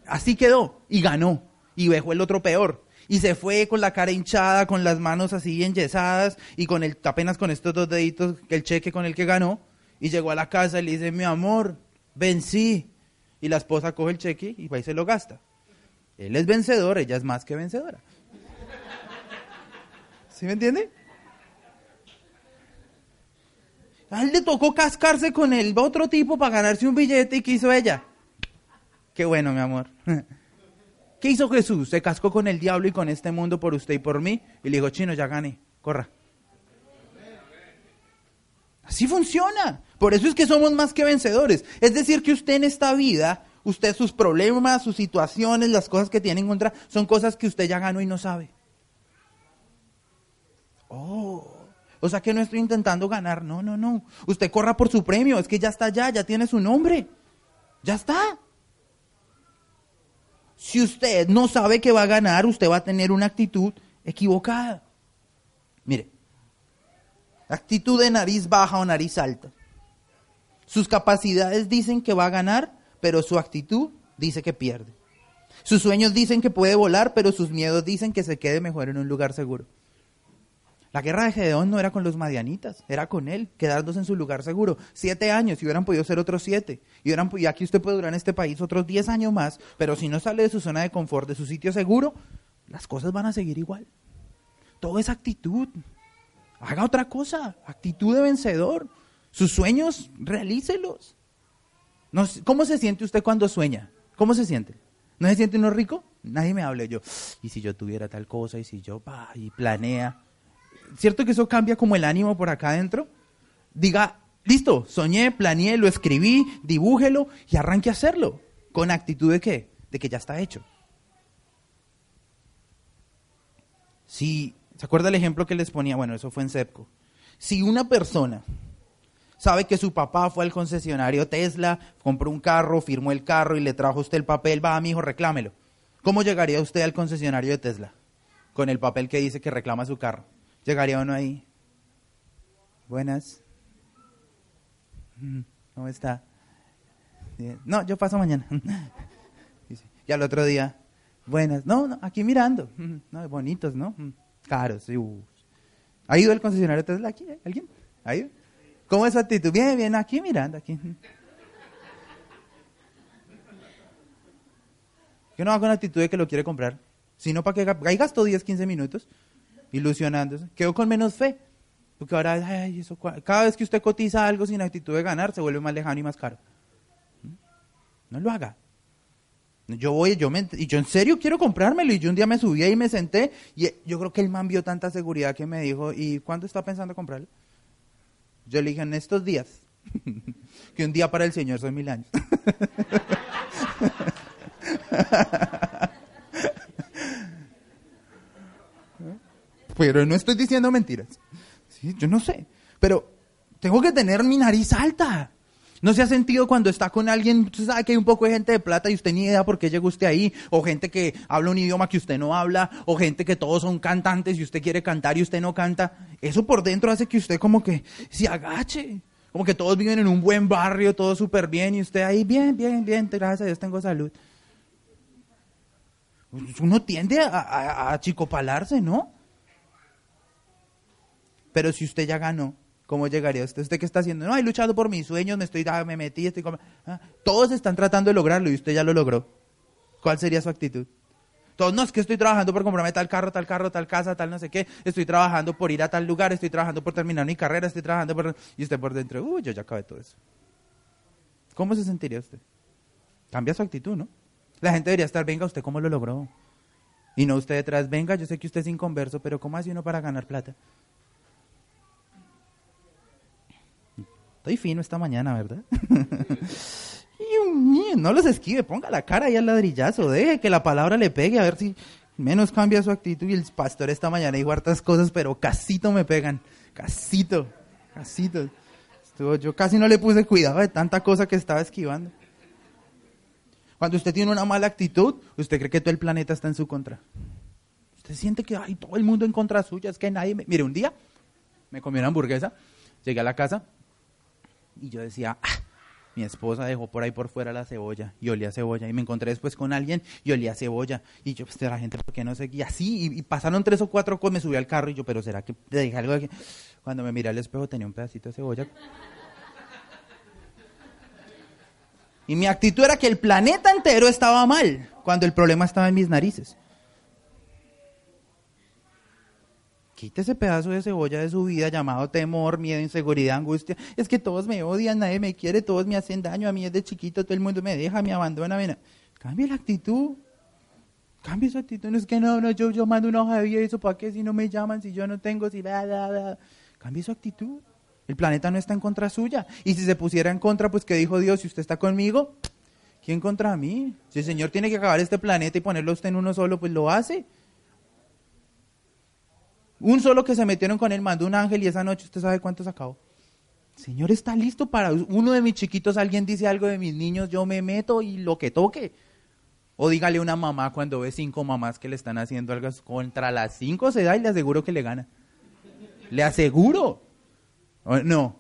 así quedó y ganó y dejó el otro peor. Y se fue con la cara hinchada, con las manos así enyesadas y con el, apenas con estos dos deditos, el cheque con el que ganó y llegó a la casa y le dice, mi amor, vencí. Y la esposa coge el cheque y va se lo gasta. Él es vencedor, ella es más que vencedora. ¿Sí me entiende? A él le tocó cascarse con el otro tipo para ganarse un billete y ¿qué hizo ella? Qué bueno, mi amor. ¿Qué hizo Jesús? Se cascó con el diablo y con este mundo por usted y por mí. Y le dijo, chino, ya gané, corra. Así funciona. Por eso es que somos más que vencedores. Es decir, que usted en esta vida, usted sus problemas, sus situaciones, las cosas que tiene en contra, son cosas que usted ya ganó y no sabe. Oh, o sea que no estoy intentando ganar. No, no, no. Usted corra por su premio. Es que ya está allá, ya tiene su nombre. Ya está. Si usted no sabe que va a ganar, usted va a tener una actitud equivocada. Mire, actitud de nariz baja o nariz alta. Sus capacidades dicen que va a ganar, pero su actitud dice que pierde. Sus sueños dicen que puede volar, pero sus miedos dicen que se quede mejor en un lugar seguro. La guerra de Gedeón no era con los madianitas, era con él, quedándose en su lugar seguro. Siete años, y hubieran podido ser otros siete. Y, hubieran, aquí usted puede durar en este país otros diez años más, pero si no sale de su zona de confort, de su sitio seguro, las cosas van a seguir igual. Todo es actitud. Haga otra cosa, actitud de vencedor. Sus sueños, realícelos. ¿Cómo se siente usted cuando sueña? ¿Cómo se siente? ¿No se siente uno rico? Nadie me hable yo. Y si yo tuviera tal cosa, y si yo, va y planea. ¿Cierto que eso cambia como el ánimo por acá adentro? Diga, listo, soñé, planeé, lo escribí, dibújelo y arranque a hacerlo. ¿Con actitud de qué? De que ya está hecho. Si, ¿se acuerda el ejemplo que les ponía? Bueno, eso fue en CEPCO. Si una persona sabe que su papá fue al concesionario Tesla, compró un carro, firmó el carro y le trajo usted el papel, va, mi hijo, reclámelo. ¿Cómo llegaría usted al concesionario de Tesla? Con el papel que dice que reclama su carro. ¿Llegaría uno ahí? Buenas. Mm, ¿Cómo está? No, yo paso mañana. Y al otro día, buenas. No, no, aquí mirando. No, bonitos, ¿no? Caros, sí. ¿Ha ido el concesionario Tesla aquí? Eh? ¿Alguien? ¿Ha ido? ¿Cómo es su actitud? Bien, bien, aquí mirando, aquí. Que no haga una actitud de que lo quiere comprar, sino para que ahí gastó 10, 15 minutos ilusionándose. Quedó con menos fe. Porque ahora, cada vez que usted cotiza algo sin actitud de ganar, se vuelve más lejano y más caro. ¿Mm? No lo haga. Yo voy, yo me, y yo en serio quiero comprármelo. Y yo un día me subí y me senté. Y yo creo que el man vio tanta seguridad que me dijo, ¿y cuándo está pensando comprarlo? Yo le dije, en estos días. que un día para el Señor son mil años. Pero no estoy diciendo mentiras. Yo no sé. Pero tengo que tener mi nariz alta. ¿No se ha sentido cuando está con alguien, usted sabe que hay un poco de gente de plata y usted ni idea por qué llegó usted ahí? O gente que habla un idioma que usted no habla, o gente que todos son cantantes y usted quiere cantar y usted no canta. Eso por dentro hace que usted como que se agache. Como que todos viven en un buen barrio, todo súper bien, y usted ahí, bien, bien, bien, gracias a Dios tengo salud. Uno tiende a, a, a chicopalarse, ¿no? Pero si usted ya ganó, ¿cómo llegaría usted? ¿Usted qué está haciendo? No, he luchado por mis sueños, me estoy, ah, me metí, estoy como... Ah, todos están tratando de lograrlo y usted ya lo logró. ¿Cuál sería su actitud? Todos, no, es que estoy trabajando por comprarme tal carro, tal carro, tal casa, tal no sé qué. Estoy trabajando por ir a tal lugar, estoy trabajando por terminar mi carrera, estoy trabajando por... Y usted por dentro, uy, yo ya acabé todo eso. ¿Cómo se sentiría usted? Cambia su actitud, ¿no? La gente debería estar, venga, ¿usted cómo lo logró? Y no usted detrás, venga, yo sé que usted es inconverso, pero ¿cómo hace uno para ganar plata? Estoy fino esta mañana, ¿verdad? no los esquive, ponga la cara ahí al ladrillazo, deje que la palabra le pegue, a ver si menos cambia su actitud. Y el pastor esta mañana dijo hartas cosas, pero casito me pegan, casito, casito. yo casi no le puse cuidado de tanta cosa que estaba esquivando. Cuando usted tiene una mala actitud, usted cree que todo el planeta está en su contra. Usted siente que hay todo el mundo en contra suya, es que nadie me... Mire, un día me comí una hamburguesa, llegué a la casa, y yo decía, ah, mi esposa dejó por ahí por fuera la cebolla y olía cebolla. Y me encontré después con alguien y olía cebolla. Y yo, pues, la gente, ¿por qué no seguía así? Y, pasaron tres o cuatro cosas, me subí al carro y yo, pero ¿será que te dejé algo aquí? Cuando me miré al espejo tenía un pedacito de cebolla. Y mi actitud era que el planeta entero estaba mal, cuando el problema estaba en mis narices. Quite ese pedazo de cebolla de su vida llamado temor, miedo, inseguridad, angustia. Es que todos me odian, nadie me quiere, todos me hacen daño, a mí desde chiquito todo el mundo me deja, me abandona. Cambia Cambie la actitud. Cambie su actitud. No es que no, no, yo, yo mando una hoja de vida y eso para qué si no me llaman, si yo no tengo, si bla, bla, bla. Cambie su actitud. El planeta no está en contra suya. Y si se pusiera en contra, pues ¿qué dijo Dios? Si usted está conmigo, ¿quién contra mí? Si el Señor tiene que acabar este planeta y ponerlo usted en uno solo, pues lo hace. Un solo que se metieron con él mandó un ángel y esa noche usted sabe cuántos acabó. Señor está listo para uno de mis chiquitos, alguien dice algo de mis niños, yo me meto y lo que toque. O dígale a una mamá cuando ve cinco mamás que le están haciendo algo contra las cinco se da y le aseguro que le gana. Le aseguro. No.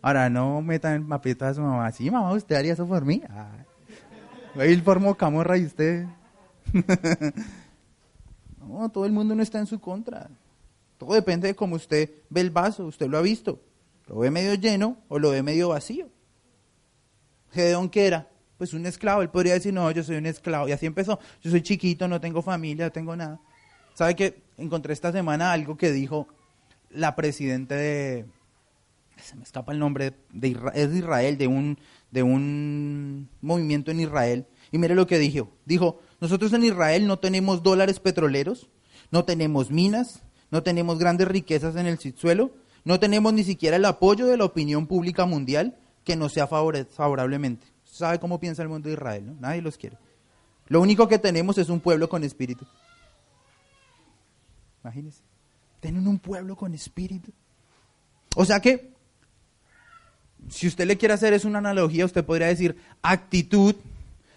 Ahora no metan mapita a su mamá. Sí, mamá, usted haría eso por mí. Ay. el formo camorra y usted. no, todo el mundo no está en su contra. Todo depende de cómo usted ve el vaso, usted lo ha visto. ¿Lo ve medio lleno o lo ve medio vacío? Gedeón, ¿qué era? Pues un esclavo. Él podría decir, no, yo soy un esclavo. Y así empezó. Yo soy chiquito, no tengo familia, no tengo nada. ¿Sabe que encontré esta semana algo que dijo la presidenta de... Se me escapa el nombre, de es de Israel, de un, de un movimiento en Israel. Y mire lo que dijo. Dijo, nosotros en Israel no tenemos dólares petroleros, no tenemos minas, no tenemos grandes riquezas en el subsuelo, no tenemos ni siquiera el apoyo de la opinión pública mundial que nos sea favorablemente. ¿Sabe cómo piensa el mundo de Israel? Nadie los quiere. Lo único que tenemos es un pueblo con espíritu. Imagínense. Tienen un pueblo con espíritu. O sea que, si usted le quiere hacer es una analogía, usted podría decir, actitud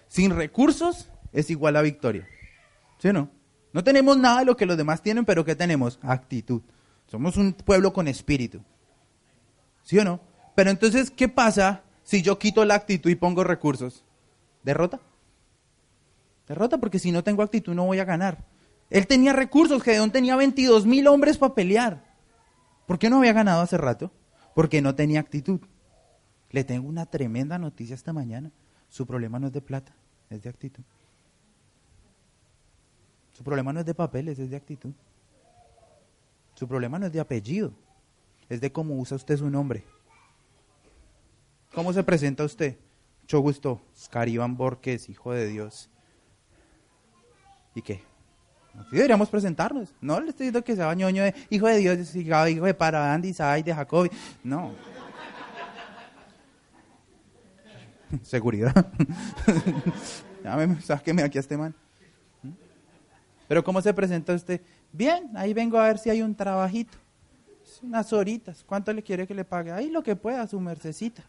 sin recursos es igual a victoria. ¿Sí o no? No tenemos nada de lo que los demás tienen, pero ¿qué tenemos? Actitud. Somos un pueblo con espíritu. ¿Sí o no? Pero entonces, ¿qué pasa si yo quito la actitud y pongo recursos? Derrota. Derrota porque si no tengo actitud no voy a ganar. Él tenía recursos, Gedeón tenía 22 mil hombres para pelear. ¿Por qué no había ganado hace rato? Porque no tenía actitud. Le tengo una tremenda noticia esta mañana. Su problema no es de plata, es de actitud. Su problema no es de papeles, es de actitud. Su problema no es de apellido, es de cómo usa usted su nombre. ¿Cómo se presenta usted? Mucho gusto, Scariban Borges, hijo de Dios. ¿Y qué? Así deberíamos presentarnos. No le estoy diciendo que sea ñoño de hijo de Dios, hijo de Paradandis, de Jacob. No. Seguridad. me sáqueme aquí a este man. Pero ¿cómo se presenta usted? Bien, ahí vengo a ver si hay un trabajito. Unas horitas. ¿Cuánto le quiere que le pague? Ahí lo que pueda, su mercecita.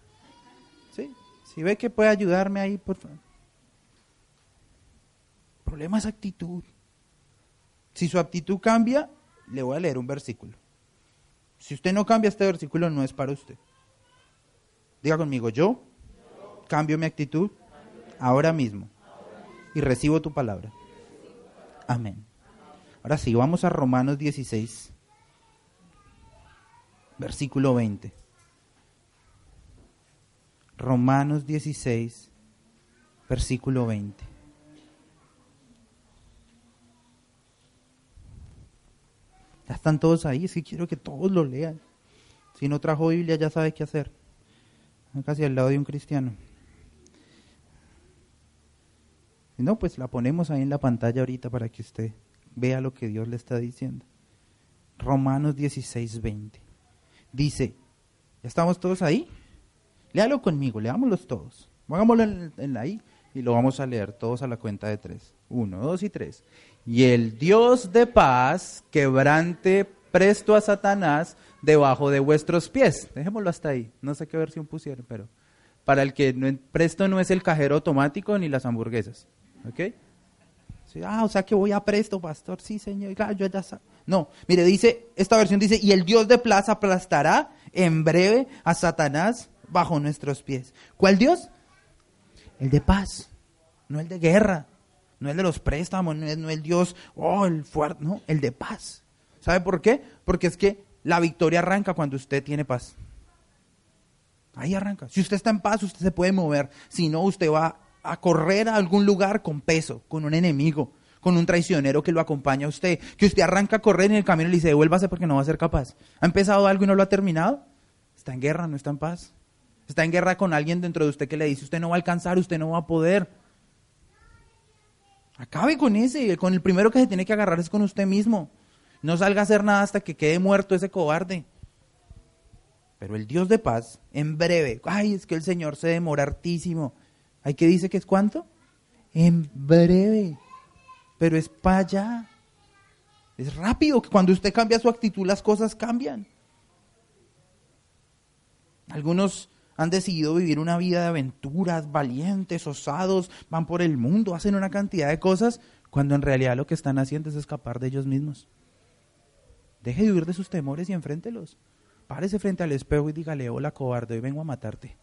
¿Sí? Si ve que puede ayudarme ahí, por favor. problema es actitud. Si su actitud cambia, le voy a leer un versículo. Si usted no cambia este versículo, no es para usted. Diga conmigo, yo cambio mi actitud ahora mismo y recibo tu palabra. Amén. Ahora sí, vamos a Romanos 16, versículo 20. Romanos 16, versículo 20. Ya están todos ahí, es que quiero que todos lo lean. Si no trajo Biblia ya sabe qué hacer. Casi al lado de un cristiano. No, pues la ponemos ahí en la pantalla ahorita para que usted vea lo que Dios le está diciendo. Romanos 16, 20. Dice, ¿ya estamos todos ahí? Léalo conmigo, leámoslos todos. Hagámoslo en, en ahí y lo vamos a leer todos a la cuenta de tres. Uno, dos y tres. Y el Dios de paz quebrante presto a Satanás debajo de vuestros pies. Dejémoslo hasta ahí. No sé qué versión pusieron, pero para el que no, presto no es el cajero automático ni las hamburguesas. ¿Ok? ah, o sea que voy a presto, pastor. Sí, señor. Yo ya No, mire, dice, esta versión dice, y el Dios de plaza aplastará en breve a Satanás bajo nuestros pies. ¿Cuál Dios? El de paz, no el de guerra, no el de los préstamos, no, es, el Dios, oh, el fuerte, no, el de paz. ¿Sabe por qué? Porque es que la victoria arranca cuando usted tiene paz. Ahí arranca. Si usted está en paz, usted se puede mover. Si no, usted va a correr a algún lugar con peso, con un enemigo, con un traicionero que lo acompaña a usted. Que usted arranca a correr en el camino y le dice, devuélvase porque no va a ser capaz. ¿Ha empezado algo y no lo ha terminado? Está en guerra, no está en paz. Está en guerra con alguien dentro de usted que le dice, usted no va a alcanzar, usted no va a poder. Acabe con ese, con el primero que se tiene que agarrar es con usted mismo. No salga a hacer nada hasta que quede muerto ese cobarde. Pero el Dios de paz, en breve, ay, es que el Señor se demora hartísimo. ¿Hay que dice que es cuánto? En breve. Pero es para allá. Es rápido, que cuando usted cambia su actitud las cosas cambian. Algunos han decidido vivir una vida de aventuras, valientes, osados, van por el mundo, hacen una cantidad de cosas, cuando en realidad lo que están haciendo es escapar de ellos mismos. Deje de huir de sus temores y enfréntelos. Párese frente al espejo y dígale, hola cobarde, hoy vengo a matarte.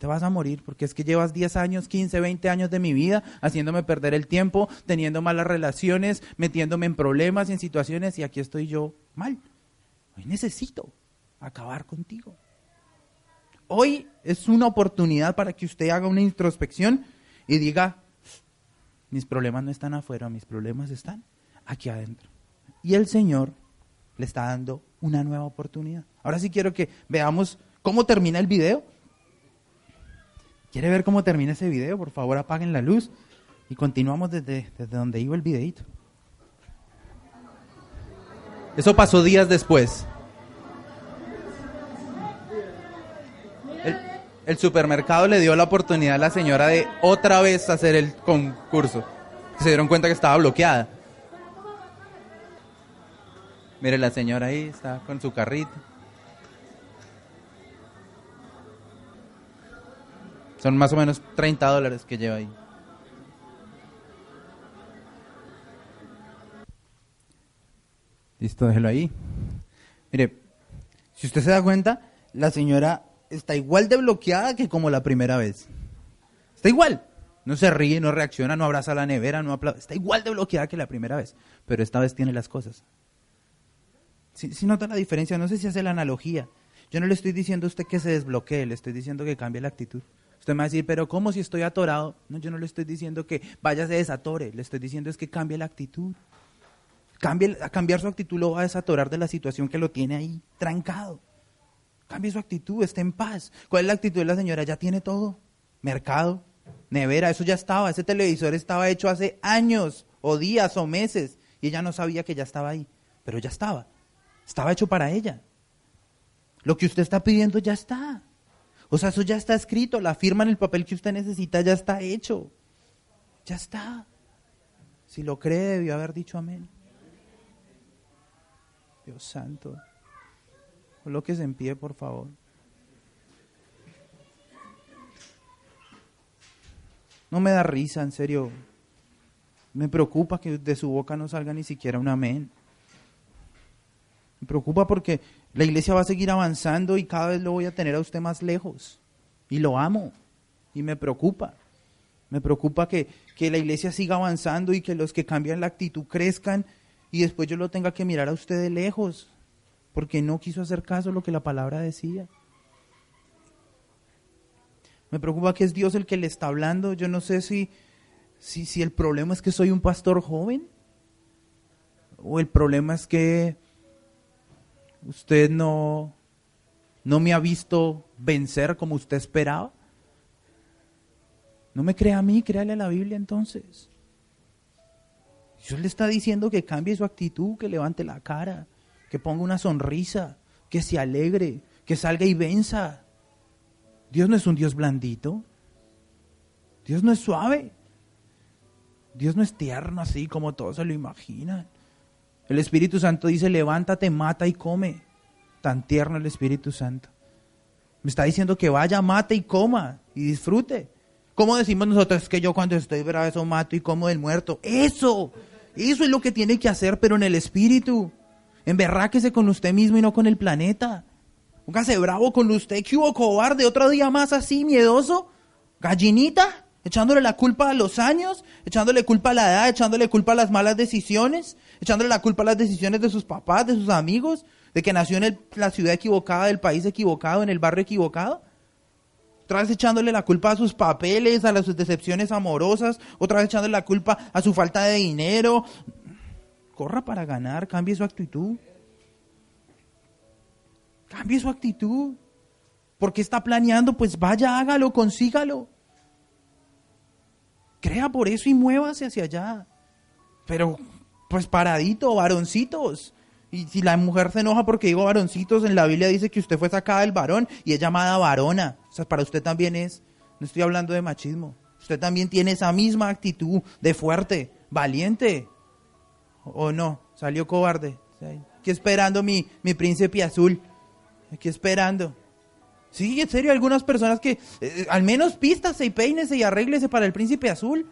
Te vas a morir porque es que llevas 10 años, 15, 20 años de mi vida haciéndome perder el tiempo, teniendo malas relaciones, metiéndome en problemas y en situaciones y aquí estoy yo mal. Hoy necesito acabar contigo. Hoy es una oportunidad para que usted haga una introspección y diga, mis problemas no están afuera, mis problemas están aquí adentro. Y el Señor le está dando una nueva oportunidad. Ahora sí quiero que veamos cómo termina el video. ¿Quiere ver cómo termina ese video? Por favor, apaguen la luz y continuamos desde, desde donde iba el videito. Eso pasó días después. el supermercado le dio la oportunidad a la señora de otra vez hacer el concurso. Se dieron cuenta que estaba bloqueada. Mire, la señora ahí está con su carrito. Son más o menos 30 dólares que lleva ahí. Listo, déjelo ahí. Mire, si usted se da cuenta, la señora está igual de bloqueada que como la primera vez. Está igual. No se ríe, no reacciona, no abraza la nevera, no aplaude. Está igual de bloqueada que la primera vez. Pero esta vez tiene las cosas. Si, si nota la diferencia, no sé si hace la analogía. Yo no le estoy diciendo a usted que se desbloquee, le estoy diciendo que cambie la actitud. Usted me va a decir, pero ¿cómo si estoy atorado? No, yo no le estoy diciendo que vaya se desatore, le estoy diciendo es que cambie la actitud. Cambie, a cambiar su actitud lo va a desatorar de la situación que lo tiene ahí trancado. Cambie su actitud, esté en paz. ¿Cuál es la actitud de la señora? Ya tiene todo. Mercado, nevera, eso ya estaba. Ese televisor estaba hecho hace años o días o meses y ella no sabía que ya estaba ahí, pero ya estaba. Estaba hecho para ella. Lo que usted está pidiendo ya está. O sea, eso ya está escrito, la firma en el papel que usted necesita ya está hecho. Ya está. Si lo cree, debió haber dicho amén. Dios santo. Colóquese en pie, por favor. No me da risa, en serio. Me preocupa que de su boca no salga ni siquiera un amén. Me preocupa porque la iglesia va a seguir avanzando y cada vez lo voy a tener a usted más lejos. Y lo amo. Y me preocupa. Me preocupa que, que la iglesia siga avanzando y que los que cambian la actitud crezcan y después yo lo tenga que mirar a usted de lejos porque no quiso hacer caso a lo que la palabra decía. Me preocupa que es Dios el que le está hablando. Yo no sé si, si, si el problema es que soy un pastor joven o el problema es que usted no, no me ha visto vencer como usted esperaba. No me crea a mí, créale a la Biblia entonces. Dios le está diciendo que cambie su actitud, que levante la cara, que ponga una sonrisa, que se alegre, que salga y venza. Dios no es un Dios blandito. Dios no es suave. Dios no es tierno así como todos se lo imaginan. El Espíritu Santo dice, levántate, mata y come. Tan tierno el Espíritu Santo. Me está diciendo que vaya, mate y coma y disfrute. ¿Cómo decimos nosotros? Que yo cuando estoy bravo eso mato y como del muerto. Eso. Eso es lo que tiene que hacer, pero en el espíritu. Emberráquese con usted mismo y no con el planeta. Póngase bravo con usted. ¿Qué hubo, cobarde? Otro día más así, miedoso. Gallinita. Echándole la culpa a los años, echándole culpa a la edad, echándole culpa a las malas decisiones, echándole la culpa a las decisiones de sus papás, de sus amigos, de que nació en la ciudad equivocada, del país equivocado, en el barrio equivocado otra vez echándole la culpa a sus papeles, a las sus decepciones amorosas, otra vez echándole la culpa a su falta de dinero. Corra para ganar, cambie su actitud. Cambie su actitud. porque está planeando? Pues vaya, hágalo, consígalo. Crea por eso y muévase hacia allá. Pero, pues paradito, varoncitos. Y si la mujer se enoja porque digo varoncitos, en la Biblia dice que usted fue sacada del varón y es llamada varona. O sea, para usted también es, no estoy hablando de machismo. Usted también tiene esa misma actitud de fuerte, valiente. ¿O no? Salió cobarde. Aquí esperando mi, mi príncipe azul. Aquí esperando. Sí, en serio, algunas personas que eh, al menos pístase y peínese y arréglese para el príncipe azul.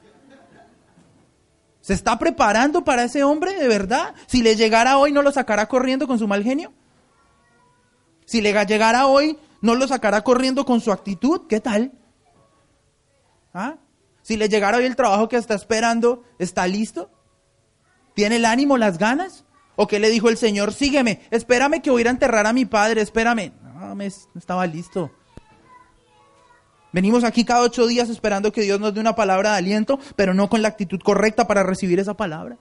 ¿Se está preparando para ese hombre de verdad? Si le llegara hoy, ¿no lo sacará corriendo con su mal genio? Si le llegara hoy, ¿no lo sacará corriendo con su actitud? ¿Qué tal? ¿Ah? Si le llegara hoy el trabajo que está esperando, ¿está listo? ¿Tiene el ánimo, las ganas? ¿O qué le dijo el Señor? Sígueme, espérame que voy a enterrar a mi padre, espérame. No, me, no estaba listo. Venimos aquí cada ocho días esperando que Dios nos dé una palabra de aliento, pero no con la actitud correcta para recibir esa palabra.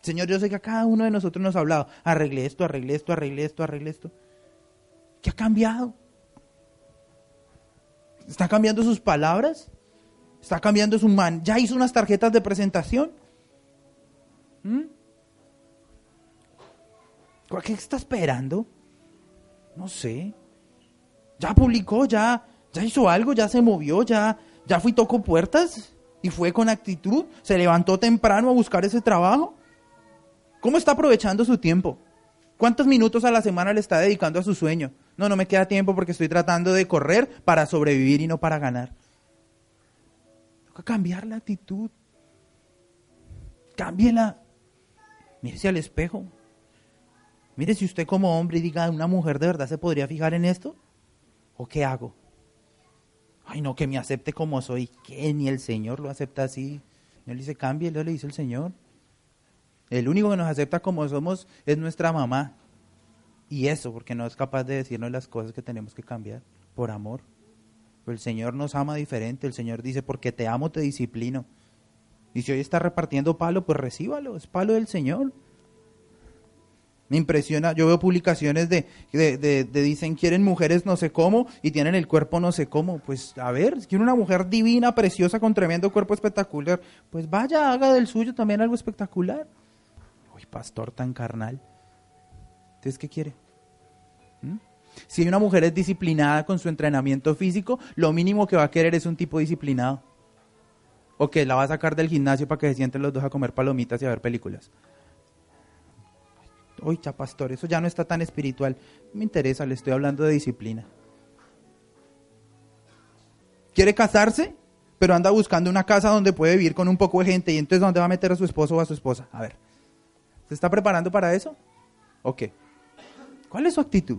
Señor, yo sé que a cada uno de nosotros nos ha hablado, arregle esto, arregle esto, arregle esto, arregle esto. ¿Qué ha cambiado? ¿Está cambiando sus palabras? ¿Está cambiando su man? ¿Ya hizo unas tarjetas de presentación? ¿Mm? ¿Qué está esperando? No sé. Ya publicó, ya, ya hizo algo, ya se movió, ya, ya fue y tocó puertas y fue con actitud, se levantó temprano a buscar ese trabajo. ¿Cómo está aprovechando su tiempo? ¿Cuántos minutos a la semana le está dedicando a su sueño? No, no me queda tiempo porque estoy tratando de correr para sobrevivir y no para ganar. Toca cambiar la actitud. Cámbiela. Mírese al espejo. Mire, si usted como hombre diga, ¿una mujer de verdad se podría fijar en esto? ¿O qué hago? Ay, no, que me acepte como soy. ¿Qué? Ni el Señor lo acepta así. Él dice, cambie, le dice el Señor. El único que nos acepta como somos es nuestra mamá. Y eso, porque no es capaz de decirnos las cosas que tenemos que cambiar por amor. el Señor nos ama diferente. El Señor dice, porque te amo, te disciplino. Y si hoy está repartiendo palo, pues recíbalo. Es palo del Señor. Me impresiona, yo veo publicaciones de, de, dicen quieren mujeres no sé cómo y tienen el cuerpo no sé cómo. Pues a ver, si quiere una mujer divina, preciosa, con tremendo cuerpo espectacular, pues vaya, haga del suyo también algo espectacular. Uy, pastor tan carnal. Entonces, ¿qué quiere? ¿Mm? Si una mujer es disciplinada con su entrenamiento físico, lo mínimo que va a querer es un tipo disciplinado. O que la va a sacar del gimnasio para que se sienten los dos a comer palomitas y a ver películas. Oiga, pastor, eso ya no está tan espiritual. Me interesa, le estoy hablando de disciplina. ¿Quiere casarse? Pero anda buscando una casa donde puede vivir con un poco de gente y entonces ¿dónde va a meter a su esposo o a su esposa? A ver, ¿se está preparando para eso? ¿O qué? ¿Cuál es su actitud?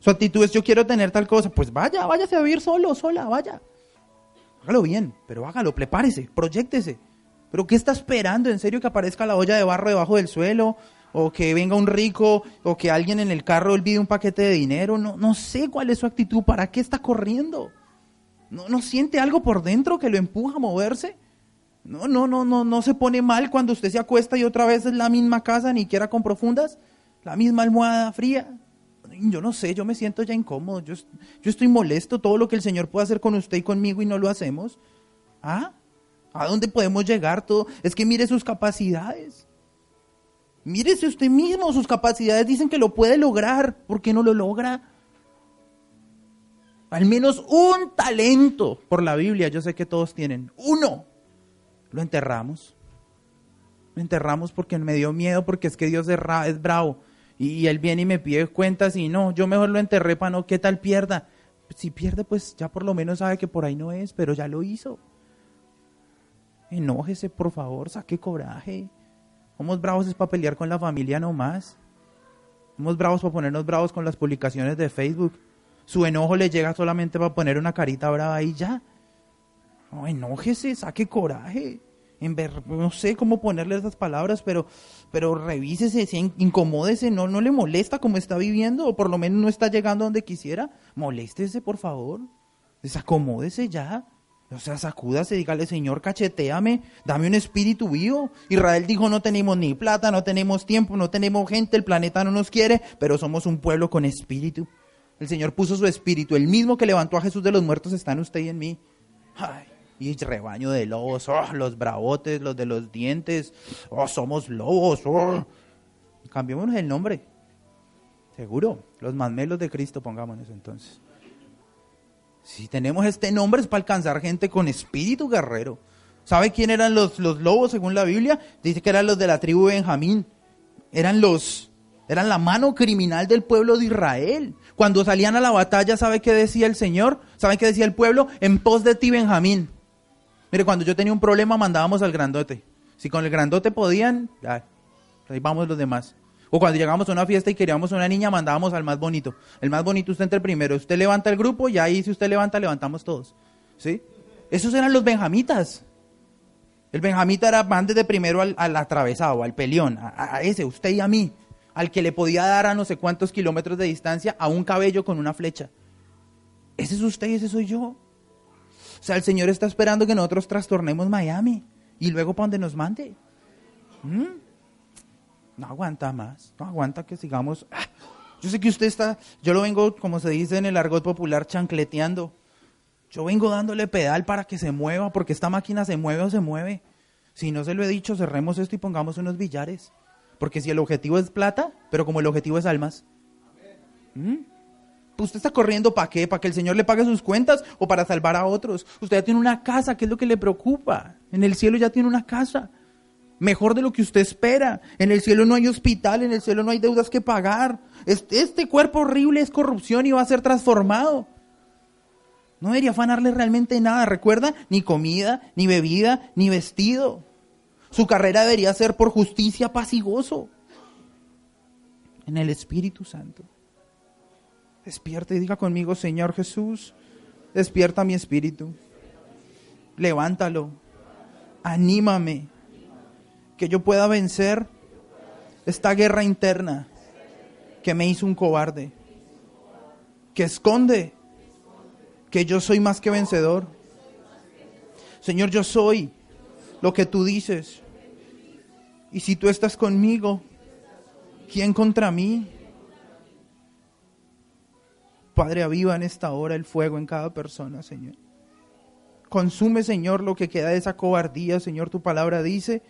Su actitud es yo quiero tener tal cosa. Pues vaya, váyase a vivir solo, sola, vaya. Hágalo bien, pero hágalo, prepárese, proyectese. ¿Pero qué está esperando? ¿En serio que aparezca la olla de barro debajo del suelo? O que venga un rico, o que alguien en el carro olvide un paquete de dinero. No, no sé cuál es su actitud, ¿para qué está corriendo? ¿No, ¿No siente algo por dentro que lo empuja a moverse? No, no, no, no, no se pone mal cuando usted se acuesta y otra vez es la misma casa, ni quiera con profundas, la misma almohada fría. Yo no sé, yo me siento ya incómodo, yo, yo estoy molesto, todo lo que el Señor puede hacer con usted y conmigo y no lo hacemos. ¿Ah? ¿A dónde podemos llegar todo? Es que mire sus capacidades. Mírese usted mismo, sus capacidades dicen que lo puede lograr. ¿Por qué no lo logra? Al menos un talento por la Biblia, yo sé que todos tienen. Uno. Lo enterramos. Lo enterramos porque me dio miedo, porque es que Dios es, bravo. Y, él viene y me pide cuentas y no, yo mejor lo enterré para no, ¿qué tal pierda? Si pierde, pues ya por lo menos sabe que por ahí no es, pero ya lo hizo. Enójese, por favor, saque coraje. Somos bravos es para pelear con la familia nomás. Somos bravos para ponernos bravos con las publicaciones de Facebook. Su enojo le llega solamente para poner una carita brava y ya. No, enójese, saque coraje. En ver, no sé cómo ponerle esas palabras, pero, pero revísese, incomódese, no, no le molesta como está viviendo, o por lo menos no está llegando donde quisiera. Moléstese, por favor. Desacomódese ya. O sea, sacúdase, dígale, Señor, cacheteame, dame un espíritu vivo. Israel dijo, no tenemos ni plata, no tenemos tiempo, no tenemos gente, el planeta no nos quiere, pero somos un pueblo con espíritu. El Señor puso su espíritu, el mismo que levantó a Jesús de los muertos está en usted y en mí. Ay, y rebaño de lobos, oh, los bravotes, los de los dientes, oh, somos lobos. Oh. Cambiémonos el nombre. Seguro, los manmelos de Cristo, pongámonos entonces. Si tenemos este nombre es para alcanzar gente con espíritu guerrero. ¿Sabe quién eran los, los lobos según la Biblia? Dice que eran los de la tribu de Benjamín. Eran los, eran la mano criminal del pueblo de Israel. Cuando salían a la batalla, ¿sabe qué decía el Señor? ¿Sabe qué decía el pueblo? En pos de ti, Benjamín. Mire, cuando yo tenía un problema, mandábamos al grandote. Si con el grandote podían, ya, ahí vamos los demás. O cuando llegamos a una fiesta y queríamos una niña, mandábamos al más bonito. El más bonito usted entre el primero. Usted levanta el grupo y ahí si usted levanta, levantamos todos. ¿Sí? Esos eran los benjamitas. El benjamita era antes de primero al, atravesado, al peleón, a, ese, usted y a mí, al que le podía dar a no sé cuántos kilómetros de distancia a un cabello con una flecha. Ese es usted y ese soy yo. O sea, el Señor está esperando que nosotros trastornemos Miami y luego para donde nos mande. ¿Mm? No aguanta más, no aguanta que sigamos. Ah, yo sé que usted está, yo lo vengo, como se dice en el argot popular, chancleteando. Yo vengo dándole pedal para que se mueva, porque esta máquina se mueve o se mueve. Si no se lo he dicho, cerremos esto y pongamos unos billares. Porque si el objetivo es plata, pero como el objetivo es almas. ¿Mm? Pues usted está corriendo para qué? ¿Para que el Señor le pague sus cuentas o para salvar a otros? Usted ya tiene una casa, ¿qué es lo que le preocupa? En el cielo ya tiene una casa mejor de lo que usted espera. En el cielo no hay hospital, en el cielo no hay deudas que pagar. Este, cuerpo horrible es corrupción y va a ser transformado. No debería afanarle realmente nada, recuerda, ni comida, ni bebida, ni vestido. Su carrera debería ser por justicia, paz y gozo. en el Espíritu Santo. Despierta y diga conmigo, Señor Jesús, despierta mi espíritu. Levántalo. Anímame. Que yo pueda vencer esta guerra interna que me hizo un cobarde. Que esconde que yo soy más que vencedor. Señor, yo soy lo que tú dices. Y si tú estás conmigo, ¿quién contra mí? Padre, aviva en esta hora el fuego en cada persona, Señor. Consume, Señor, lo que queda de esa cobardía, Señor. Tu palabra dice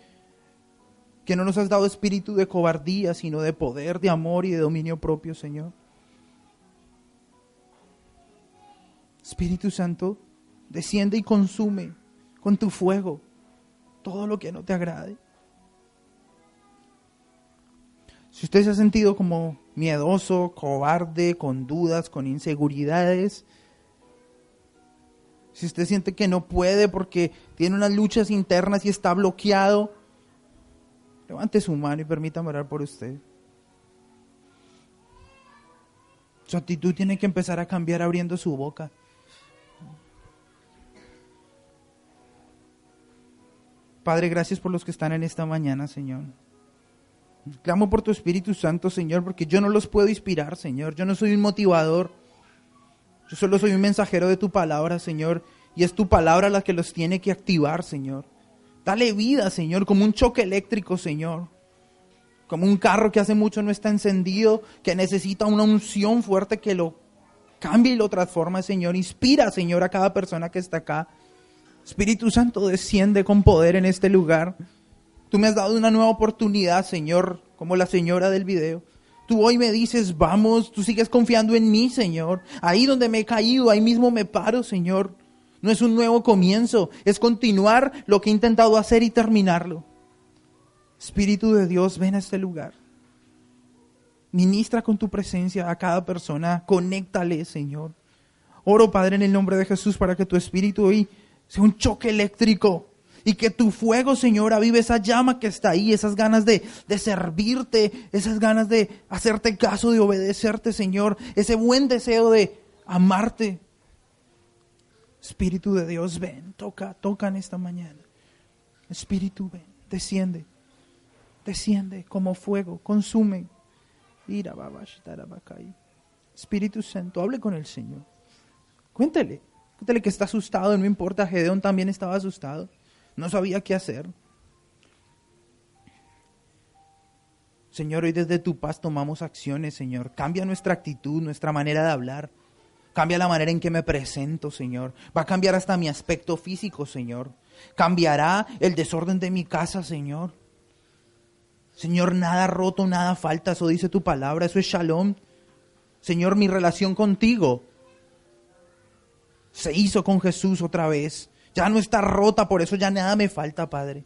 que no nos has dado espíritu de cobardía, sino de poder, de amor y de dominio propio, Señor. Espíritu Santo, desciende y consume con tu fuego todo lo que no te agrade. Si usted se ha sentido como miedoso, cobarde, con dudas, con inseguridades, si usted siente que no puede porque tiene unas luchas internas y está bloqueado, levante su mano y permítame orar por usted. Su actitud tiene que empezar a cambiar abriendo su boca. Padre, gracias por los que están en esta mañana, Señor. Clamo por tu Espíritu Santo, Señor, porque yo no los puedo inspirar, Señor. Yo no soy un motivador. Yo solo soy un mensajero de tu palabra, Señor. Y es tu palabra la que los tiene que activar, Señor. Dale vida, Señor, como un choque eléctrico, Señor. Como un carro que hace mucho no está encendido, que necesita una unción fuerte que lo cambie y lo transforma, Señor. Inspira, Señor, a cada persona que está acá. Espíritu Santo, desciende con poder en este lugar. Tú me has dado una nueva oportunidad, Señor, como la señora del video. Tú hoy me dices, vamos, tú sigues confiando en mí, Señor. Ahí donde me he caído, ahí mismo me paro, Señor. No es un nuevo comienzo, es continuar lo que he intentado hacer y terminarlo. Espíritu de Dios, ven a este lugar. Ministra con tu presencia a cada persona, conéctale, Señor. Oro, Padre, en el nombre de Jesús, para que tu espíritu hoy sea un choque eléctrico y que tu fuego, Señor, avive esa llama que está ahí, esas ganas de, de, servirte, esas ganas de hacerte caso, de obedecerte, Señor, ese buen deseo de amarte. Espíritu de Dios, ven, toca, toca en esta mañana. Espíritu, ven, desciende, desciende como fuego, consume. Espíritu Santo, hable con el Señor. Cuéntele. Cuéntale que está asustado, no importa, Gedeón también estaba asustado. No sabía qué hacer. Señor, hoy desde tu paz tomamos acciones, Señor. Cambia nuestra actitud, nuestra manera de hablar. Cambia la manera en que me presento, Señor. Va a cambiar hasta mi aspecto físico, Señor. Cambiará el desorden de mi casa, Señor. Señor, nada roto, nada falta, eso dice tu palabra, eso es shalom. Señor, mi relación contigo se hizo con Jesús otra vez. Ya no está rota, por eso ya nada me falta, Padre.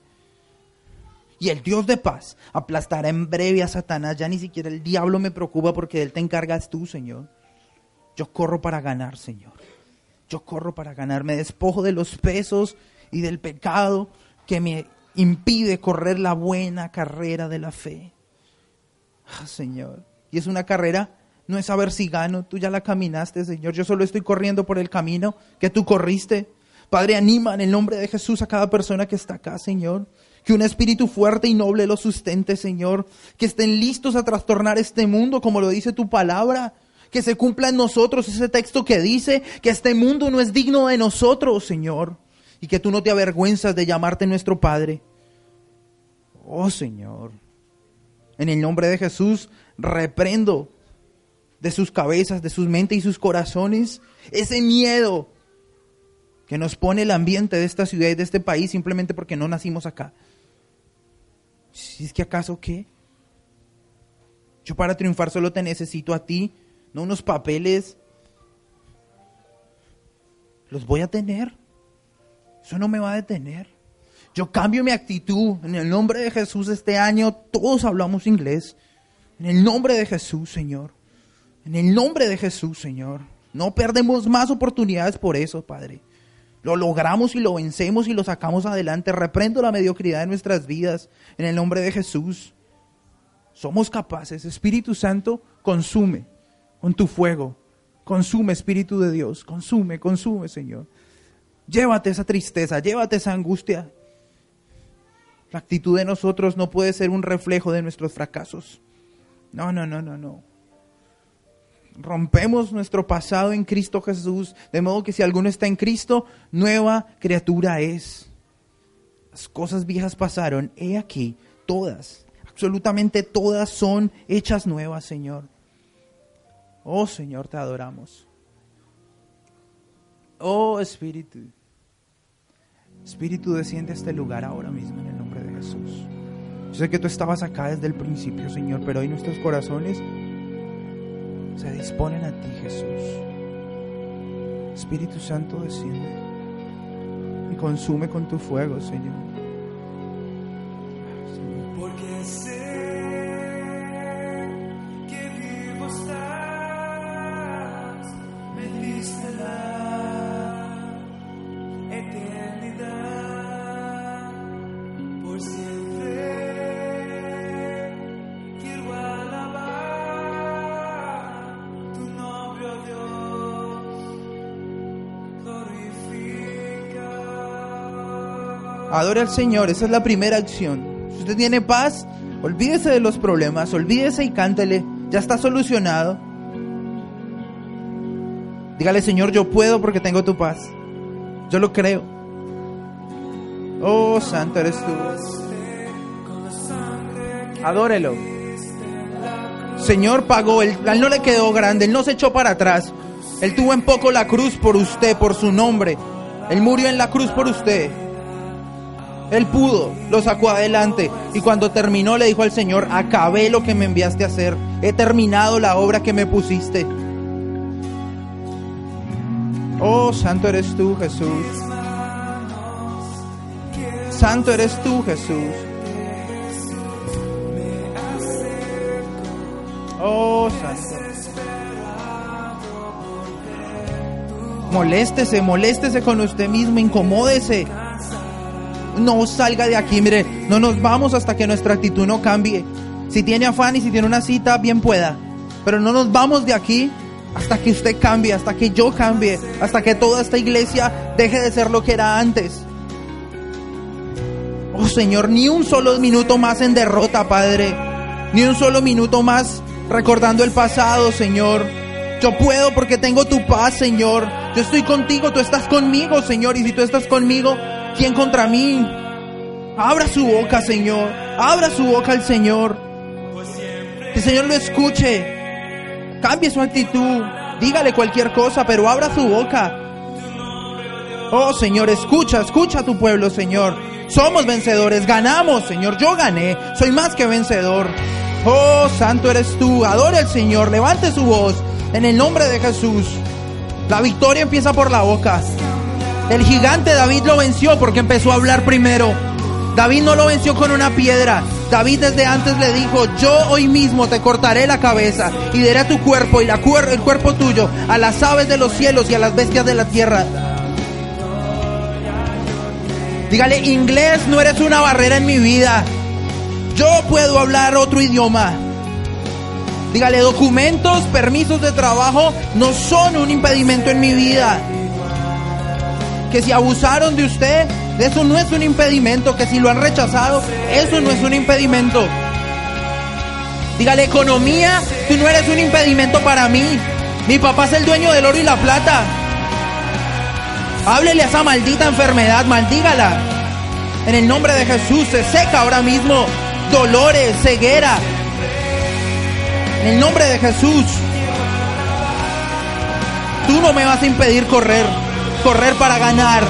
Y el Dios de paz aplastará en breve a Satanás. Ya ni siquiera el diablo me preocupa porque él te encargas tú, Señor. Yo corro para ganar, Señor. Yo corro para ganar. Me despojo de los pesos y del pecado que me impide correr la buena carrera de la fe. Ah, Señor. Y es una carrera no es saber si gano, tú ya la caminaste, Señor. Yo solo estoy corriendo por el camino que tú corriste. Padre, anima en el nombre de Jesús a cada persona que está acá, Señor. Que un espíritu fuerte y noble lo sustente, Señor. Que estén listos a trastornar este mundo, como lo dice tu palabra. Que se cumpla en nosotros ese texto que dice que este mundo no es digno de nosotros, Señor. Y que tú no te avergüenzas de llamarte nuestro Padre. Oh, Señor. En el nombre de Jesús, reprendo de sus cabezas, de sus mentes y sus corazones, ese miedo que nos pone el ambiente de esta ciudad y de este país simplemente porque no nacimos acá. Si es que acaso qué? Yo para triunfar solo te necesito a ti, no unos papeles. Los voy a tener. Eso no me va a detener. Yo cambio mi actitud. En el nombre de Jesús este año todos hablamos inglés. En el nombre de Jesús, Señor. En el nombre de Jesús, Señor. No perdemos más oportunidades por eso, Padre. Lo logramos y lo vencemos y lo sacamos adelante. Reprendo la mediocridad de nuestras vidas en el nombre de Jesús. Somos capaces. Espíritu Santo, consume con tu fuego. Consume, Espíritu de Dios. Consume, consume, Señor. Llévate esa tristeza, llévate esa angustia. La actitud de nosotros no puede ser un reflejo de nuestros fracasos. No, no, no, no, no. Rompemos nuestro pasado en Cristo Jesús, de modo que si alguno está en Cristo, nueva criatura es. Las cosas viejas pasaron, he aquí, todas, absolutamente todas son hechas nuevas, Señor. Oh Señor, te adoramos. Oh Espíritu. Espíritu, desciende a este lugar ahora mismo en el nombre de Jesús. Yo sé que tú estabas acá desde el principio, Señor, pero hoy nuestros corazones se disponen a ti, Jesús. Espíritu Santo, desciende y consume con tu fuego, Señor. Adore al Señor, esa es la primera acción. Si usted tiene paz, olvídese de los problemas, olvídese y cántele, ya está solucionado. Dígale, Señor, yo puedo porque tengo tu paz. Yo lo creo. Oh, santo eres tú. Adórelo. Señor pagó, él, él no le quedó grande, él no se echó para atrás. Él tuvo en poco la cruz por usted, por su nombre. Él murió en la cruz por usted. Él pudo, lo sacó adelante y cuando terminó le dijo al Señor, acabé lo que me enviaste a hacer, he terminado la obra que me pusiste. Oh, santo eres tú, Jesús. Santo eres tú, Jesús. Oh, santo. Moléstese, moléstese con usted mismo, incomódese. No salga de aquí, mire, no nos vamos hasta que nuestra actitud no cambie. Si tiene afán y si tiene una cita, bien pueda. Pero no nos vamos de aquí hasta que usted cambie, hasta que yo cambie, hasta que toda esta iglesia deje de ser lo que era antes. Oh Señor, ni un solo minuto más en derrota, Padre. Ni un solo minuto más recordando el pasado, Señor. Yo puedo porque tengo tu paz, Señor. Yo estoy contigo, tú estás conmigo, Señor. Y si tú estás conmigo, ¿quién contra mí? Abra su boca, Señor. Abra su boca al Señor. Que el Señor lo escuche. Cambie su actitud. Dígale cualquier cosa, pero abra su boca. Oh Señor, escucha, escucha a tu pueblo, Señor. Somos vencedores, ganamos, Señor. Yo gané, soy más que vencedor. Oh, santo eres tú. Adore al Señor, levante su voz en el nombre de Jesús. La victoria empieza por la boca. El gigante David lo venció porque empezó a hablar primero. David no lo venció con una piedra. David desde antes le dijo, yo hoy mismo te cortaré la cabeza y daré tu cuerpo y la cuer- el cuerpo tuyo a las aves de los cielos y a las bestias de la tierra. Dígale, inglés no eres una barrera en mi vida. Yo puedo hablar otro idioma. Dígale, documentos, permisos de trabajo no son un impedimento en mi vida. Que si abusaron de usted, eso no es un impedimento. Que si lo han rechazado, eso no es un impedimento. Dígale, economía, tú no eres un impedimento para mí. Mi papá es el dueño del oro y la plata. Háblele a esa maldita enfermedad, maldígala. En el nombre de Jesús se seca ahora mismo dolores, ceguera. En el nombre de Jesús. Tú no me vas a impedir correr, correr para ganar.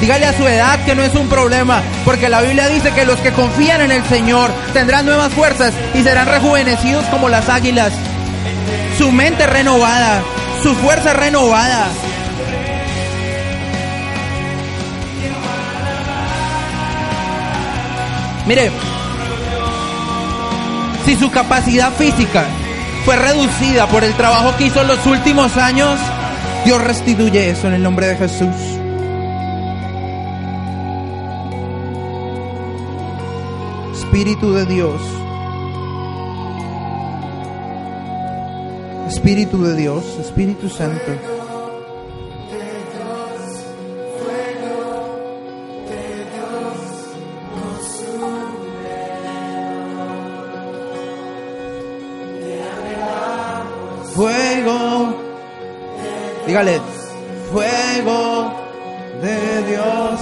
Dígale a su edad que no es un problema, porque la Biblia dice que los que confían en el Señor tendrán nuevas fuerzas y serán rejuvenecidos como las águilas. Su mente renovada, su fuerza renovada. Mire, si su capacidad física fue reducida por el trabajo que hizo en los últimos años, Dios restituye eso en el nombre de Jesús. Espíritu de Dios. Espíritu de Dios, Espíritu Santo. Dígale, fuego de Dios.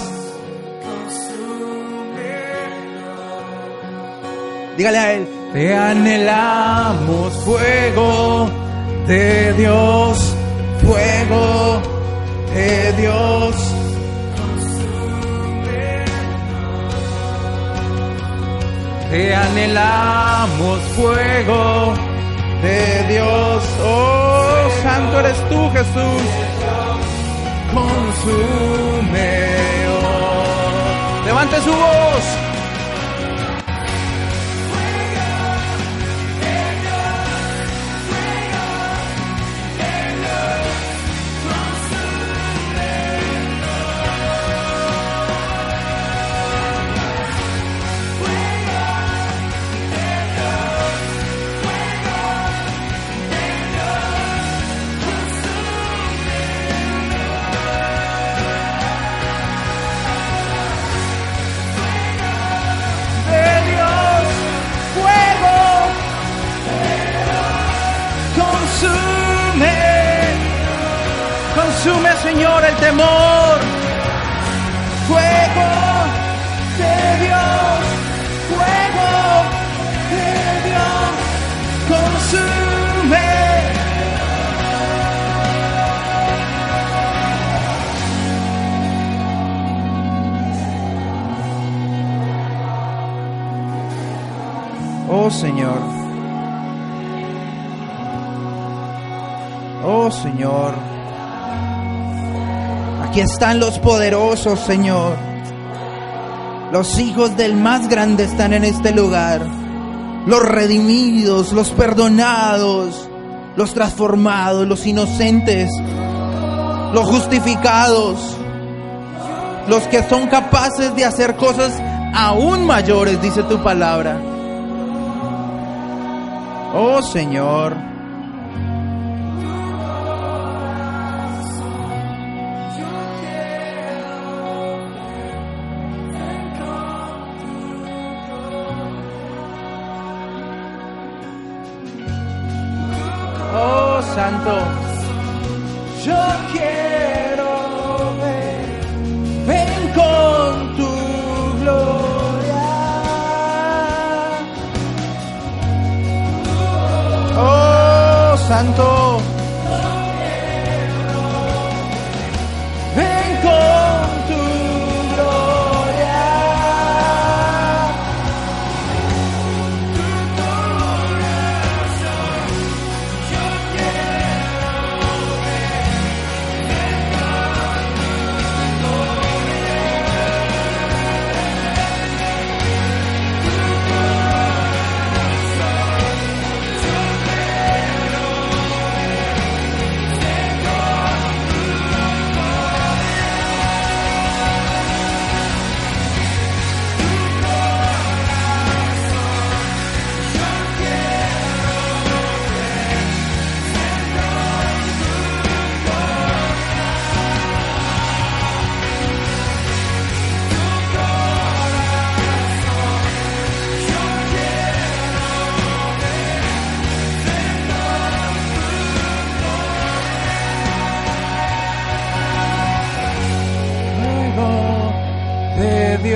Dígale a él, te anhelamos fuego de Dios, fuego de Dios. Te anhelamos fuego de Dios. Oh, santo eres tú, Jesús. Consume. Levante su voz. Señor el temor, fuego de Dios, fuego de Dios, consume. Oh Señor. Oh Señor. Están los poderosos, Señor. Los hijos del más grande están en este lugar. Los redimidos, los perdonados, los transformados, los inocentes, los justificados, los que son capaces de hacer cosas aún mayores, dice tu palabra. Oh Señor.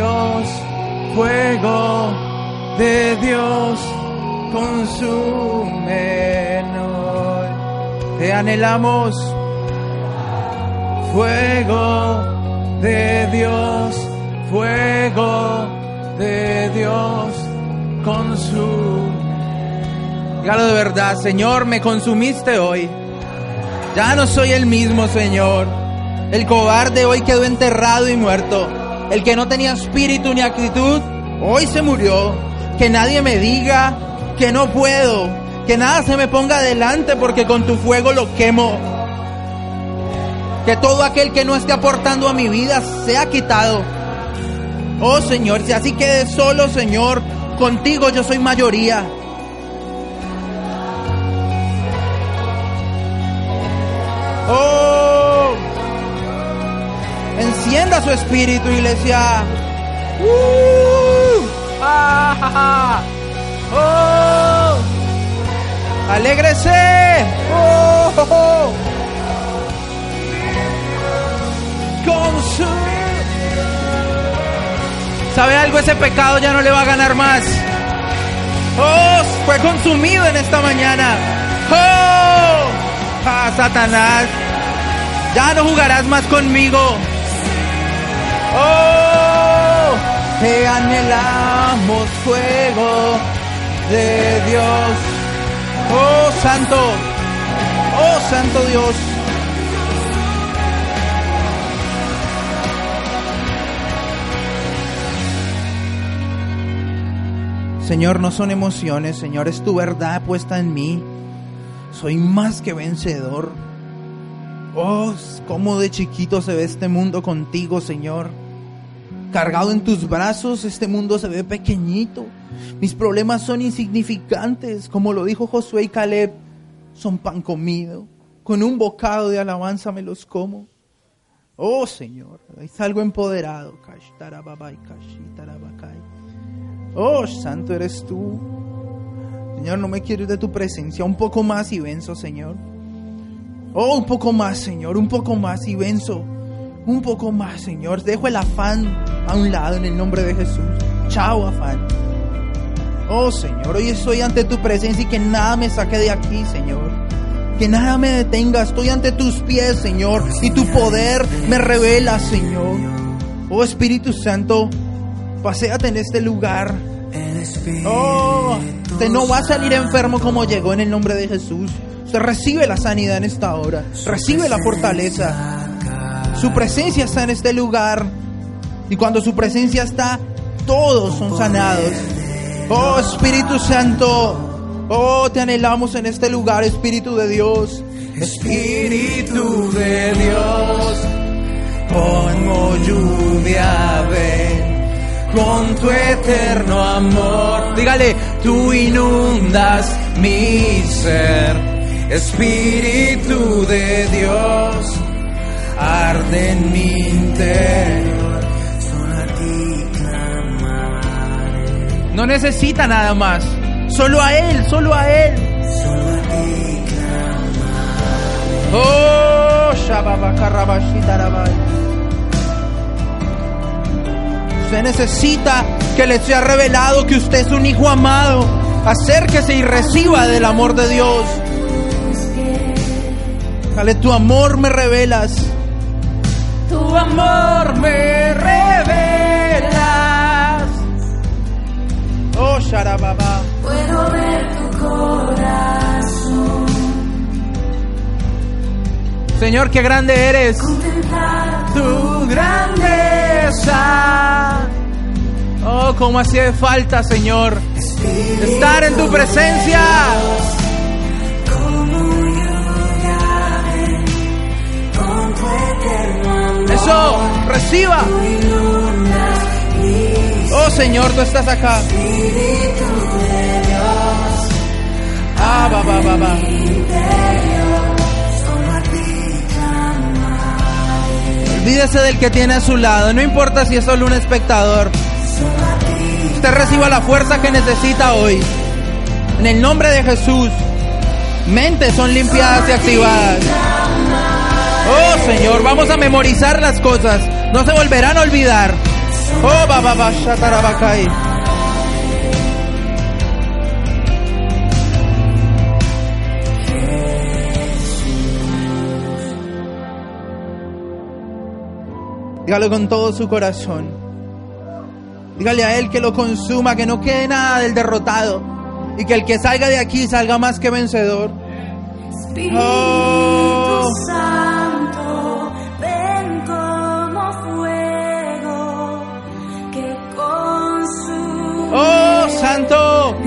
Dios, fuego de Dios, consúmenos. Te anhelamos, fuego de Dios, fuego de Dios, consume. Dígalo de verdad, Señor, me consumiste hoy. Ya no soy el mismo, Señor. El cobarde hoy quedó enterrado y muerto. El que no tenía espíritu ni actitud, hoy se murió. Que nadie me diga que no puedo. Que nada se me ponga delante porque con tu fuego lo quemo. Que todo aquel que no esté aportando a mi vida sea quitado. Oh Señor, si así quede solo, Señor, Contigo yo soy mayoría. Su espíritu, iglesia. Uh, ah. Oh, alégrese. Oh, oh, oh. ¿Sabe algo? Ese pecado ya no le va a ganar más. Oh, fue consumido en esta mañana. Oh, ah, Satanás, ya no jugarás más conmigo. Oh, que anhelamos fuego de Dios. Oh, Santo, oh, Santo Dios. Señor, no son emociones, Señor, es tu verdad puesta en mí. Soy más que vencedor. Oh, cómo de chiquito se ve este mundo contigo, Señor. Cargado en tus brazos, este mundo se ve pequeñito. Mis problemas son insignificantes, como lo dijo Josué y Caleb. Son pan comido. Con un bocado de alabanza me los como. Oh, Señor, ahí salgo empoderado. Oh, santo eres tú. Señor, no me quiero ir de tu presencia. Un poco más y venzo, Señor. Oh, un poco más, Señor. Un poco más y venzo. Un poco más, Señor. Dejo el afán a un lado en el nombre de Jesús. Chao, afán. Oh, Señor, hoy estoy ante tu presencia y que nada me saque de aquí, Señor. Que nada me detenga. Estoy ante tus pies, Señor. Y tu poder me revela, Señor. Oh, Espíritu Santo, paséate en este lugar. Oh, usted no va a salir enfermo como llegó en el nombre de Jesús. Usted recibe la sanidad en esta hora. Recibe la fortaleza. Su presencia está en este lugar. Y cuando su presencia está, todos son sanados. Oh Espíritu Santo. Oh, te anhelamos en este lugar, Espíritu de Dios. Espíritu de Dios. Como lluvia ven con tu eterno amor. Dígale, tú inundas mi ser. Espíritu de Dios, arde en mi interior. No necesita nada más. Solo a Él, solo a Él. Oh, Shababakarabashitarabai. Usted necesita que le sea revelado que usted es un hijo amado. Acérquese y reciba del amor de Dios. Dale, tu amor me revelas. Amor me revelas. Oh, Sharababa. Puedo ver tu corazón, Señor, qué grande eres. contemplar Tu grandeza. Oh, cómo hacía falta, Señor. Estar en tu presencia. Oh, Señor, tú estás acá. Ah, va, Olvídese del que tiene a su lado. No importa si es solo un espectador. Usted reciba la fuerza que necesita hoy. En el nombre de Jesús. Mentes son limpiadas y activadas. Oh Señor, vamos a memorizar las cosas. No se volverán a olvidar. Oh baba ba shatarabakai. Dígalo con todo su corazón. Dígale a Él que lo consuma, que no quede nada del derrotado. Y que el que salga de aquí salga más que vencedor. Oh. Santo,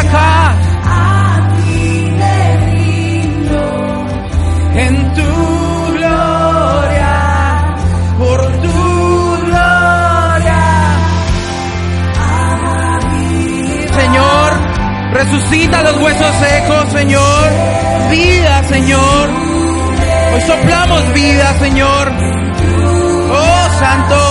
acá. A ti me rindo. En tu gloria, por tu gloria. Señor, resucita los huesos secos, Señor. Vida, Señor. Hoy soplamos vida, Señor. Oh, Santo.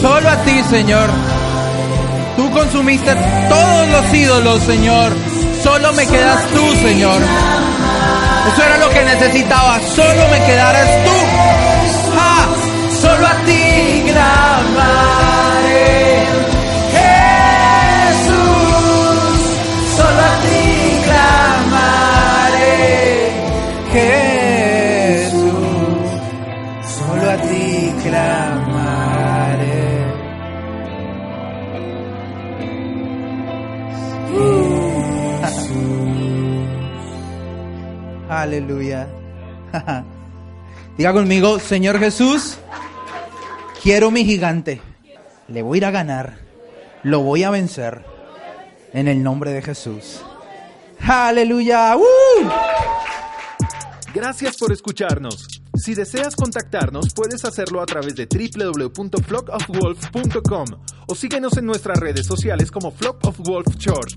Solo a ti Señor. Tú consumiste todos los ídolos, Señor. Solo me quedas tú, Señor. Eso era lo que necesitaba. Solo me quedarás tú. ¡Ja! Solo a ti clamaré. Aleluya. Diga conmigo, Señor Jesús, quiero mi gigante. Le voy a ir a ganar. Lo voy a vencer. En el nombre de Jesús. Aleluya. ¡Uh! Gracias por escucharnos. Si deseas contactarnos, puedes hacerlo a través de www.flockofwolf.com o síguenos en nuestras redes sociales como Flock of Wolf Church.